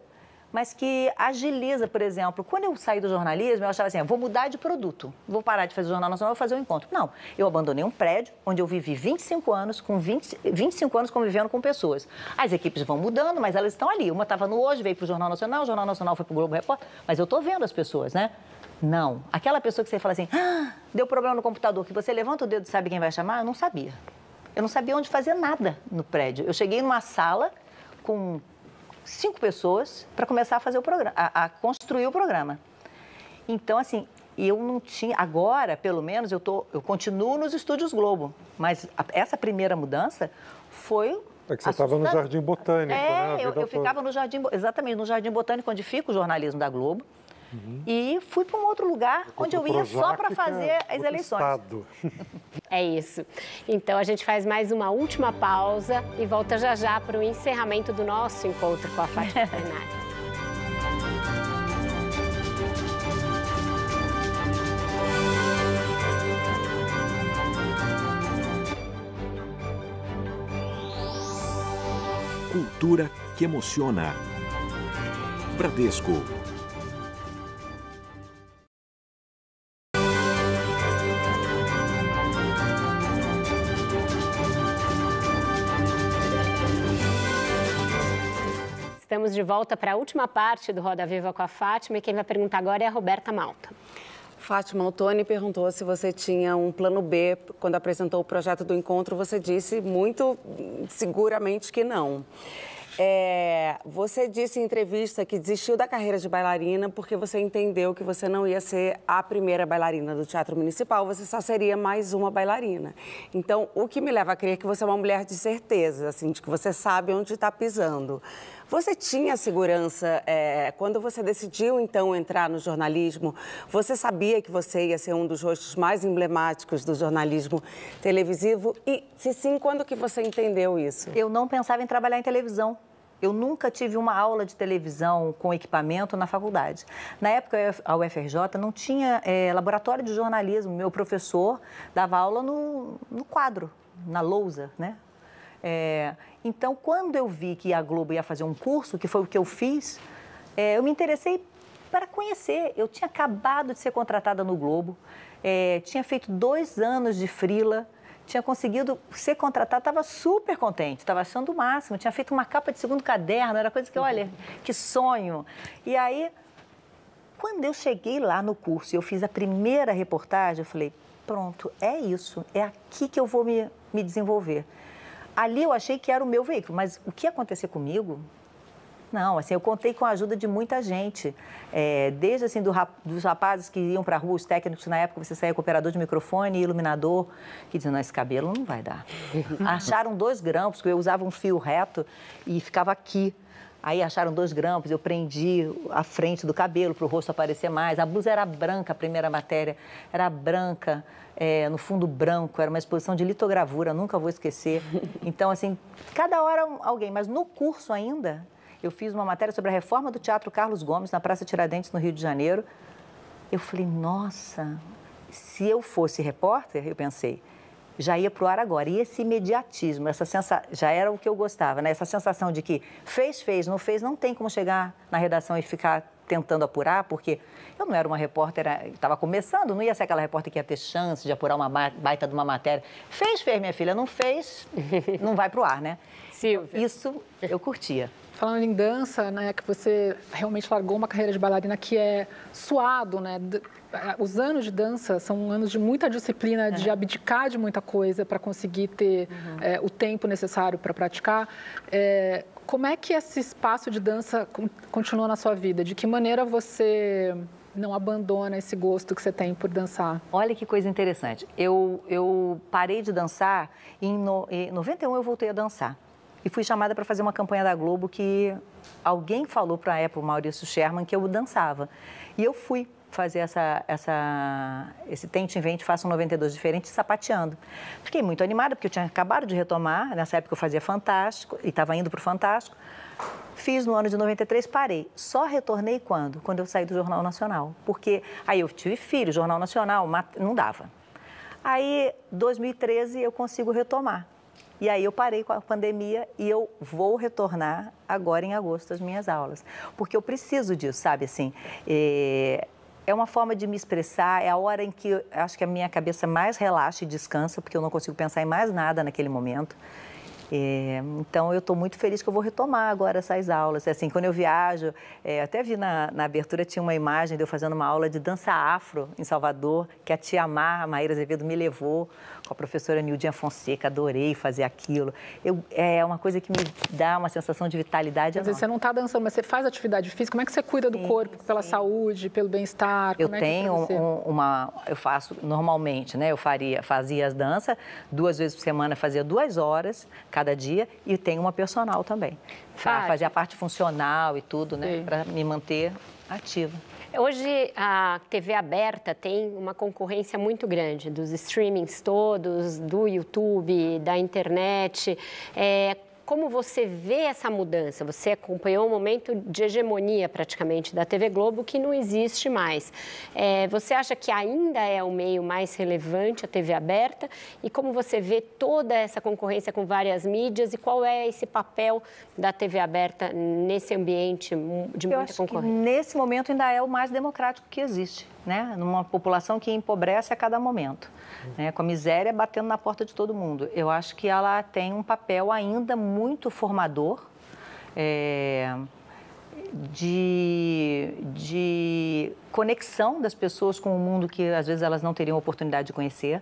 mas que agiliza, por exemplo. Quando eu saí do jornalismo, eu achava assim, ah, vou mudar de produto, vou parar de fazer Jornal Nacional, vou fazer um encontro. Não, eu abandonei um prédio onde eu vivi 25 anos, com 20, 25 anos convivendo com pessoas. As equipes vão mudando, mas elas estão ali. Uma estava no Hoje, veio para o Jornal Nacional, o Jornal Nacional foi para o Globo Repórter, mas eu estou vendo as pessoas, né? Não. Aquela pessoa que você fala assim, ah, deu problema no computador, que você levanta o dedo e sabe quem vai chamar, eu não sabia. Eu não sabia onde fazer nada no prédio. Eu cheguei numa sala com cinco pessoas para começar a fazer o programa, a, a, construir o programa. Então, assim, eu não tinha. Agora, pelo menos, eu, tô, eu continuo nos estúdios Globo. Mas a, essa primeira mudança foi. É que você estava no Jardim Botânico, é, né? eu, eu ficava no Jardim, exatamente, no Jardim Botânico, onde fica o jornalismo da Globo. Uhum. E fui para um outro lugar onde eu ia só para fazer as eleições. Estado. *laughs* É isso. Então a gente faz mais uma última pausa e volta já já para o encerramento do nosso encontro com a Fátima *laughs* Fernandes. Cultura que emociona. Bradesco Estamos de volta para a última parte do Roda Viva com a Fátima e quem vai perguntar agora é a Roberta Malta. Fátima, o Tony perguntou se você tinha um plano B quando apresentou o projeto do encontro. Você disse muito seguramente que não. É, você disse em entrevista que desistiu da carreira de bailarina porque você entendeu que você não ia ser a primeira bailarina do Teatro Municipal, você só seria mais uma bailarina. Então, o que me leva a crer que você é uma mulher de certeza, assim, de que você sabe onde está pisando. Você tinha segurança é, quando você decidiu então entrar no jornalismo? Você sabia que você ia ser um dos rostos mais emblemáticos do jornalismo televisivo? E se sim, quando que você entendeu isso? Eu não pensava em trabalhar em televisão. Eu nunca tive uma aula de televisão com equipamento na faculdade. Na época, a UFRJ não tinha é, laboratório de jornalismo. Meu professor dava aula no, no quadro, na lousa, né? É, então, quando eu vi que a Globo ia fazer um curso, que foi o que eu fiz, é, eu me interessei para conhecer. Eu tinha acabado de ser contratada no Globo, é, tinha feito dois anos de frila, tinha conseguido ser contratada, estava super contente, estava achando o máximo, tinha feito uma capa de segundo caderno, era coisa que, olha, que sonho. E aí, quando eu cheguei lá no curso e eu fiz a primeira reportagem, eu falei, pronto, é isso, é aqui que eu vou me, me desenvolver ali eu achei que era o meu veículo, mas o que ia acontecer comigo? Não, assim, eu contei com a ajuda de muita gente, é, desde assim do, dos rapazes que iam para a rua, os técnicos na época, você saía com operador de microfone e iluminador, que diziam, não, esse cabelo não vai dar. *laughs* Acharam dois grampos, porque eu usava um fio reto e ficava aqui. Aí acharam dois grampos, eu prendi a frente do cabelo para o rosto aparecer mais. A blusa era branca, a primeira matéria era branca é, no fundo branco, era uma exposição de litogravura, nunca vou esquecer. *laughs* Então, assim, cada hora alguém, mas no curso ainda, eu fiz uma matéria sobre a reforma do Teatro Carlos Gomes, na Praça Tiradentes, no Rio de Janeiro. Eu falei, nossa, se eu fosse repórter, eu pensei, já ia para o ar agora. E esse imediatismo, essa sensação, já era o que eu gostava, né? Essa sensação de que fez, fez, não fez, não tem como chegar na redação e ficar tentando apurar, porque eu não era uma repórter, estava começando, não ia ser aquela repórter que ia ter chance de apurar uma baita de uma matéria. Fez, fez, minha filha, não fez, *laughs* não vai para o ar, né? Silvia. Isso eu curtia. Falando em dança, né, que você realmente largou uma carreira de bailarina que é suado, né? Os anos de dança são anos de muita disciplina, de abdicar de muita coisa para conseguir ter uhum. é, o tempo necessário para praticar. É, como é que esse espaço de dança continua na sua vida? De que maneira você não abandona esse gosto que você tem por dançar? Olha que coisa interessante. Eu, eu parei de dançar e em, no, em 91 eu voltei a dançar. E fui chamada para fazer uma campanha da Globo que alguém falou para a Apple, Maurício Sherman, que eu dançava. E eu fui fazer essa, essa, esse Tente Invente, Faça um 92 diferente, sapateando. Fiquei muito animada, porque eu tinha acabado de retomar, nessa época eu fazia Fantástico, e estava indo para o Fantástico. Fiz no ano de 93, parei. Só retornei quando? Quando eu saí do Jornal Nacional. Porque aí eu tive filho, Jornal Nacional, não dava. Aí, 2013, eu consigo retomar. E aí eu parei com a pandemia e eu vou retornar agora em agosto às minhas aulas. Porque eu preciso disso, sabe? Assim, é é uma forma de me expressar, é a hora em que acho que a minha cabeça mais relaxa e descansa, porque eu não consigo pensar em mais nada naquele momento. É, então, eu estou muito feliz que eu vou retomar agora essas aulas. Assim, quando eu viajo, é, até vi na, na, abertura, tinha uma imagem de eu fazendo uma aula de dança afro em Salvador, que a tia Mar, a Maíra Azevedo, me levou com a professora Nildinha Fonseca, adorei fazer aquilo. Eu, é uma coisa que me dá uma sensação de vitalidade Às vezes você não está dançando, mas você faz atividade física. Como é que você cuida do sim, corpo, pela sim. saúde, pelo bem-estar? Eu é tenho um, uma... Eu faço normalmente, né? Eu faria, fazia as danças, duas vezes por semana fazia duas horas cada dia e tenho uma personal também. Para fazer a parte funcional e tudo, né? Para me manter ativa. Hoje a TV aberta tem uma concorrência muito grande dos streamings todos, do YouTube, da internet. É, como você vê essa mudança? Você acompanhou um momento de hegemonia praticamente da TV Globo que não existe mais. É, você acha que ainda é o meio mais relevante a TV aberta? E como você vê toda essa concorrência com várias mídias e qual é esse papel da TV aberta nesse ambiente de muita Eu acho concorrência? Que nesse momento ainda é o mais democrático que existe, né? Numa população que empobrece a cada momento né, com a miséria batendo na porta de todo mundo. Eu acho que ela tem um papel ainda muito formador. É, de, de conexão das pessoas com o mundo que às vezes elas não teriam oportunidade de conhecer.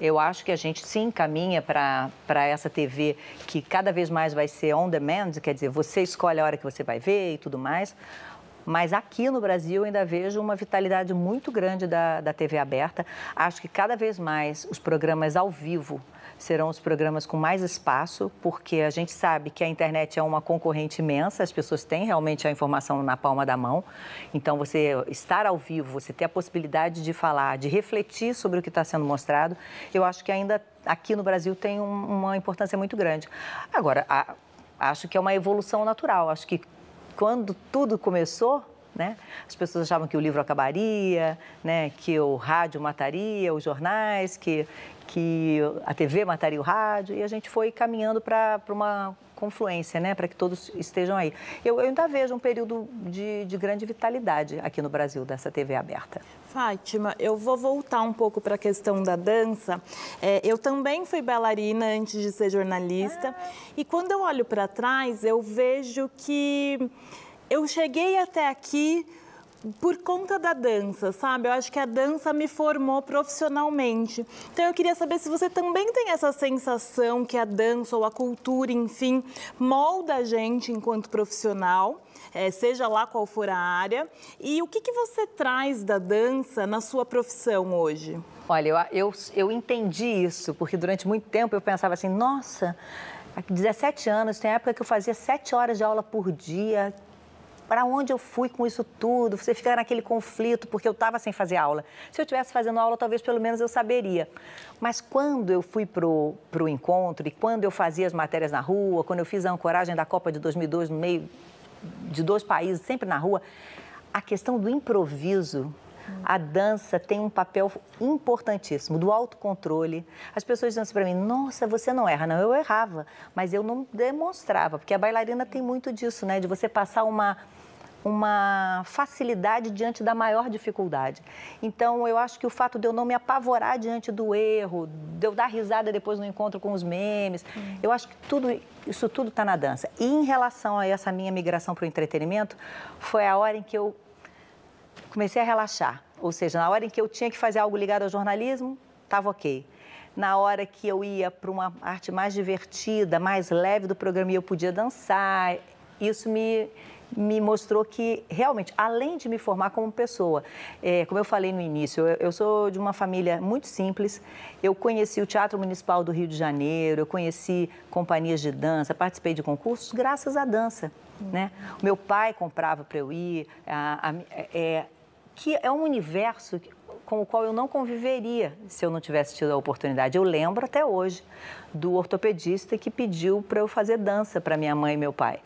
Eu acho que a gente sim caminha para essa TV que cada vez mais vai ser on demand, quer dizer, você escolhe a hora que você vai ver e tudo mais. Mas aqui no Brasil ainda vejo uma vitalidade muito grande da, da TV aberta. Acho que cada vez mais os programas ao vivo serão os programas com mais espaço, porque a gente sabe que a internet é uma concorrente imensa, as pessoas têm realmente a informação na palma da mão. Então, você estar ao vivo, você ter a possibilidade de falar, de refletir sobre o que está sendo mostrado, eu acho que ainda aqui no Brasil tem um, uma importância muito grande. Agora, a, acho que é uma evolução natural. Acho que quando tudo começou, né, as pessoas achavam que o livro acabaria, né, que o rádio mataria os jornais, que, que a TV mataria o rádio, e a gente foi caminhando para uma confluência, né, para que todos estejam aí. Eu, eu, ainda vejo um período de, de grande vitalidade aqui no Brasil dessa TV aberta. Fátima, eu vou voltar um pouco para a questão da dança. É, eu também fui bailarina antes de ser jornalista, ah. e quando eu olho para trás, eu vejo que eu cheguei até aqui por conta da dança, sabe? Eu acho que a dança me formou profissionalmente. Então eu queria saber se você também tem essa sensação que a dança ou a cultura, enfim, molda a gente enquanto profissional. É, seja lá qual for a área. E o que, que você traz da dança na sua profissão hoje? Olha, eu, eu, eu entendi isso, porque durante muito tempo eu pensava assim, nossa, 17 anos, tem época que eu fazia 7 horas de aula por dia, para onde eu fui com isso tudo? Você fica naquele conflito, porque eu estava sem fazer aula. Se eu estivesse fazendo aula, talvez pelo menos eu saberia. Mas quando eu fui para o encontro e quando eu fazia as matérias na rua, quando eu fiz a ancoragem da Copa de 2002 no meio de dois países, sempre na rua, a questão do improviso a dança tem um papel importantíssimo do autocontrole. As pessoas dizem assim para mim: Nossa, você não erra. Não, eu errava, mas eu não demonstrava, porque a bailarina tem muito disso, né? De você passar uma uma facilidade diante da maior dificuldade. Então, eu acho que o fato de eu não me apavorar diante do erro, de eu dar risada depois no encontro com os memes, hum. eu acho que tudo isso tudo está na dança. E em relação a essa minha migração para o entretenimento, foi a hora em que eu comecei a relaxar. Ou seja, na hora em que eu tinha que fazer algo ligado ao jornalismo, estava ok. Na hora que eu ia para uma arte mais divertida, mais leve do programa e eu podia dançar, isso me me mostrou que realmente, além de me formar como pessoa, é, como eu falei no início, eu, eu, sou de uma família muito simples. Eu conheci o Teatro Municipal do Rio de Janeiro, eu conheci companhias de dança, participei de concursos graças à dança. Né? O meu pai comprava para eu ir, a, a, é, que é um universo com o qual eu não conviveria se eu não tivesse tido a oportunidade. Eu lembro até hoje do ortopedista que pediu para eu fazer dança para minha mãe e meu pai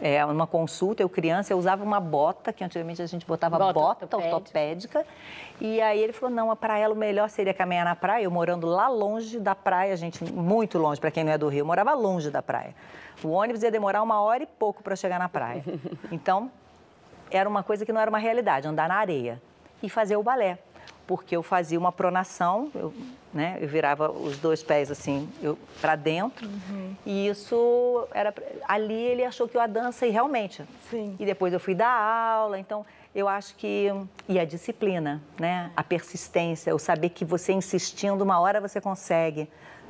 é, uma consulta, eu criança, eu usava uma bota, que antigamente a gente botava bota, bota ortopédica. ortopédica. E aí ele falou, não, para ela o melhor seria caminhar na praia. Eu morando lá longe da praia, gente, muito longe, para quem não é do Rio, eu morava longe da praia. O ônibus ia demorar uma hora e pouco para chegar na praia. *laughs* Então, era uma coisa que não era uma realidade, andar na areia e fazer o balé. Porque eu fazia uma pronação, eu, né, eu virava os dois pés assim para dentro, uhum. e isso era ali ele achou que eu a dança e realmente. Sim. E depois eu fui dar aula, então eu acho que e a disciplina, né, a persistência, o saber que você insistindo uma hora você consegue.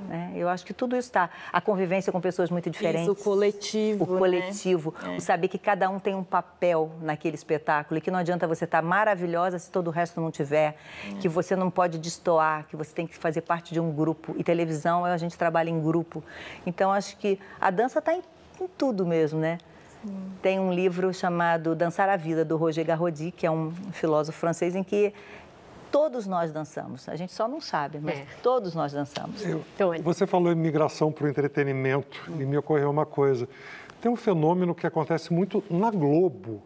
Né? Eu acho que tudo isso está. A convivência com pessoas muito diferentes. Isso, o coletivo. O coletivo. Né? O saber que cada um tem um papel naquele espetáculo e que não adianta você estar tá maravilhosa se todo o resto não tiver. É. Que você não pode destoar, que você tem que fazer parte de um grupo. E televisão, a gente trabalha em grupo. Então, acho que a dança está em, em tudo mesmo, né? Tem um livro chamado Dançar a Vida, do Roger Garrodi, que é um filósofo francês, em que todos nós dançamos. A gente só não sabe, mas é. todos nós dançamos. Eu, você falou em migração para o entretenimento hum. e me ocorreu uma coisa. Tem um fenômeno que acontece muito na Globo,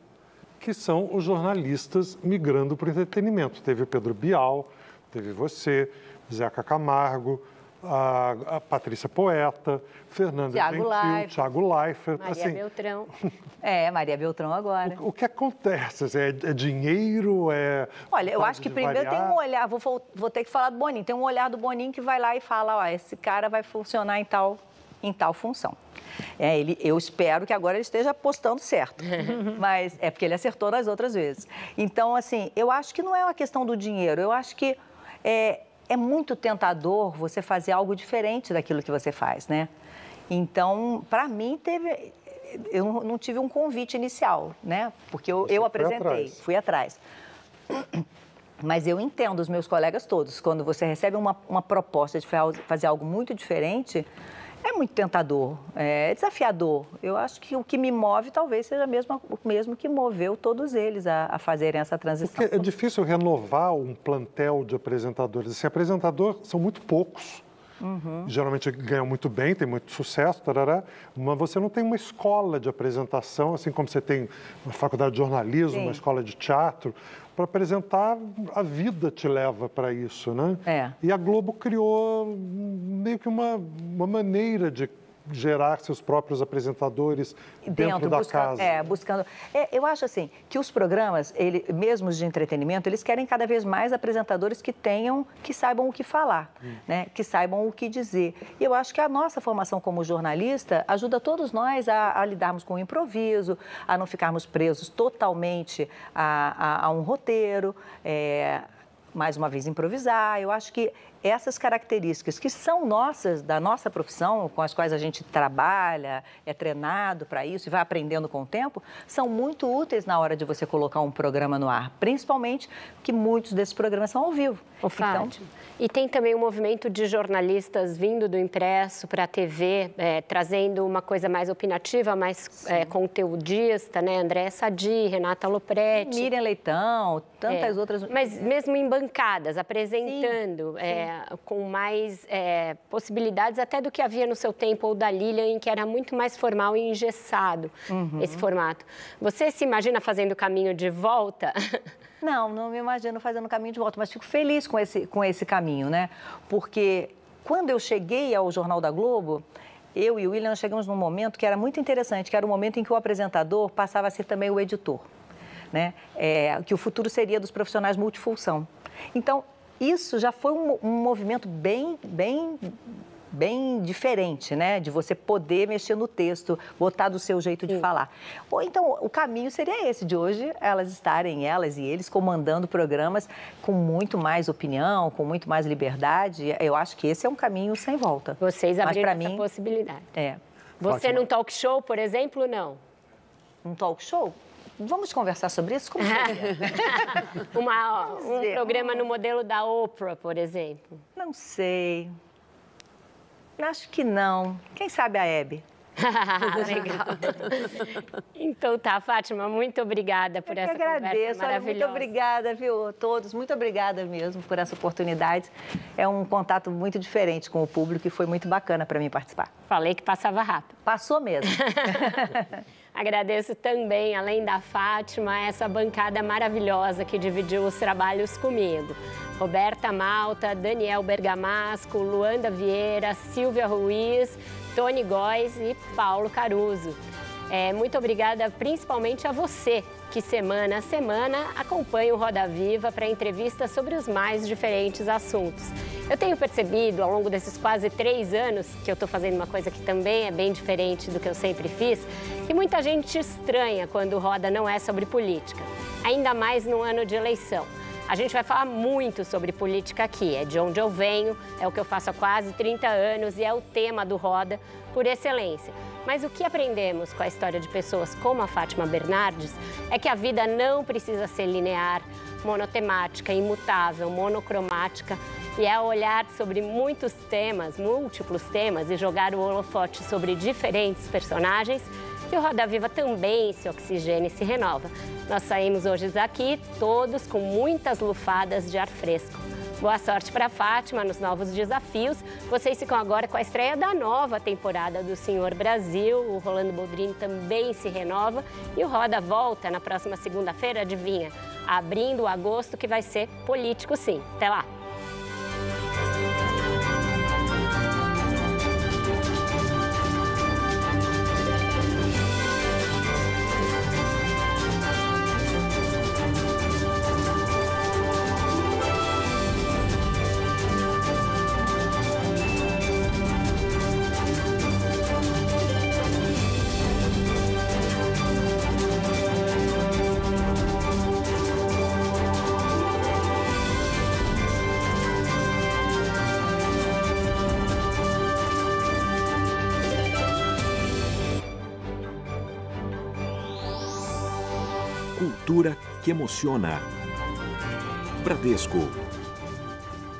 que são os jornalistas migrando para o entretenimento. Teve o Pedro Bial, teve você, Zeca Camargo, a, a Patrícia Poeta, Fernanda Thiago Gentil, Leifert, Thiago Leifert. Maria assim, Beltrão. *laughs* É, Maria Beltrão agora. O, o que acontece? Assim, é, é, dinheiro? É Olha, eu acho que primeiro variar? tem um olhar, vou, vou ter que falar do Boninho, tem um olhar do Boninho que vai lá e fala, ó, esse cara vai funcionar em tal, em tal função. É, ele, eu espero que agora ele esteja apostando certo, *laughs* mas é porque ele acertou nas outras vezes. Então, assim, eu acho que não é uma questão do dinheiro, eu acho que é, é muito tentador você fazer algo diferente daquilo que você faz, né? Então, para mim, teve. Eu não tive um convite inicial, né? Porque eu, eu apresentei, atrás. fui atrás. Mas eu entendo os meus colegas todos. Quando você recebe uma, uma proposta de fazer algo muito diferente, é muito tentador, é desafiador. Eu acho que o que me move talvez seja mesmo, o mesmo que moveu todos eles a, a fazerem essa transição. Porque é difícil renovar um plantel de apresentadores. Esse apresentador são muito poucos. Uhum. Geralmente ganham muito bem, tem muito sucesso, tarará, mas você não tem uma escola de apresentação, assim como você tem uma faculdade de jornalismo, Sim. uma escola de teatro, para apresentar, a vida te leva para isso, né? É. E a Globo criou meio que uma, uma maneira de gerar seus próprios apresentadores dentro, dentro da buscando, casa. É, buscando. É, eu acho assim que os programas, ele, mesmo de entretenimento, eles querem cada vez mais apresentadores que tenham, que saibam o que falar, hum. né? Que saibam o que dizer. E eu acho que a nossa formação como jornalista ajuda todos nós a, a lidarmos com o improviso, a não ficarmos presos totalmente a, a, a um roteiro. É, mais uma vez improvisar. Eu acho que essas características que são nossas, da nossa profissão, com as quais a gente trabalha, é treinado para isso e vai aprendendo com o tempo, são muito úteis na hora de você colocar um programa no ar, principalmente que muitos desses programas são ao vivo. O então, e tem também um movimento de jornalistas vindo do impresso para a TV, é, trazendo uma coisa mais opinativa, mais é, conteudista, né? André Sadi, Renata Lopretti. Miriam Leitão, tantas é, outras. Mas mesmo em bancadas, apresentando. Com mais é, possibilidades até do que havia no seu tempo ou da Lilian, em que era muito mais formal e engessado uhum. esse formato. Você se imagina fazendo o caminho de volta? *laughs* Não, não me imagino fazendo o caminho de volta, mas fico feliz com esse, com esse caminho, né? Porque quando eu cheguei ao Jornal da Globo, eu e o William chegamos num momento que era muito interessante, que era o momento em que o apresentador passava a ser também o editor, né? É, que o futuro seria dos profissionais multifunção. Então, isso já foi um, um movimento bem, bem bem diferente, né? De você poder mexer no texto, botar do seu jeito de Sim. falar. Ou então, o caminho seria esse, de hoje elas estarem, elas e eles, comandando programas com muito mais opinião, com muito mais liberdade. Eu acho que esse é um caminho sem volta. Vocês abriram essa mim, possibilidade. É. Você Ótimo. num talk show, por exemplo, não? Um talk show? Vamos conversar sobre isso? Como *laughs* Uma, um programa no modelo da Oprah, por exemplo? Não sei. Acho que não. Quem sabe a Hebe? *laughs* Legal. então tá, Fátima, muito obrigada por Eu essa agradeço, conversa maravilhosa. Muito obrigada, viu, a todos. Muito obrigada mesmo por essa oportunidade. É um contato muito diferente com o público e foi muito bacana para mim participar. Falei que passava rápido. Passou mesmo. *laughs* Agradeço também, além da Fátima, essa bancada maravilhosa que dividiu os trabalhos comigo. Roberta Malta, Daniel Bergamasco, Luanda Vieira, Silvia Ruiz, Tony Góes e Paulo Caruso. É, muito obrigada principalmente a você que semana a semana acompanha o Roda Viva para entrevistas sobre os mais diferentes assuntos. Eu tenho percebido ao longo desses quase três anos que eu estou fazendo uma coisa que também é bem diferente do que eu sempre fiz, que muita gente estranha quando o Roda não é sobre política, ainda mais no ano de eleição. A gente vai falar muito sobre política aqui, é de onde eu venho, é o que eu faço há quase 30 anos e é o tema do Roda por excelência. Mas o que aprendemos com a história de pessoas como a Fátima Bernardes é que a vida não precisa ser linear, monotemática, imutável, monocromática e é olhar sobre muitos temas, múltiplos temas e jogar o holofote sobre diferentes personagens que o Roda Viva também se oxigena e se renova. Nós saímos hoje daqui todos com muitas lufadas de ar fresco. Boa sorte para Fátima nos novos desafios. Vocês ficam agora com a estreia da nova temporada do Senhor Brasil. O Rolando Boldrini também se renova e o Roda volta na próxima segunda-feira, adivinha? Abrindo o agosto que vai ser político sim. Até lá! Emociona. Bradesco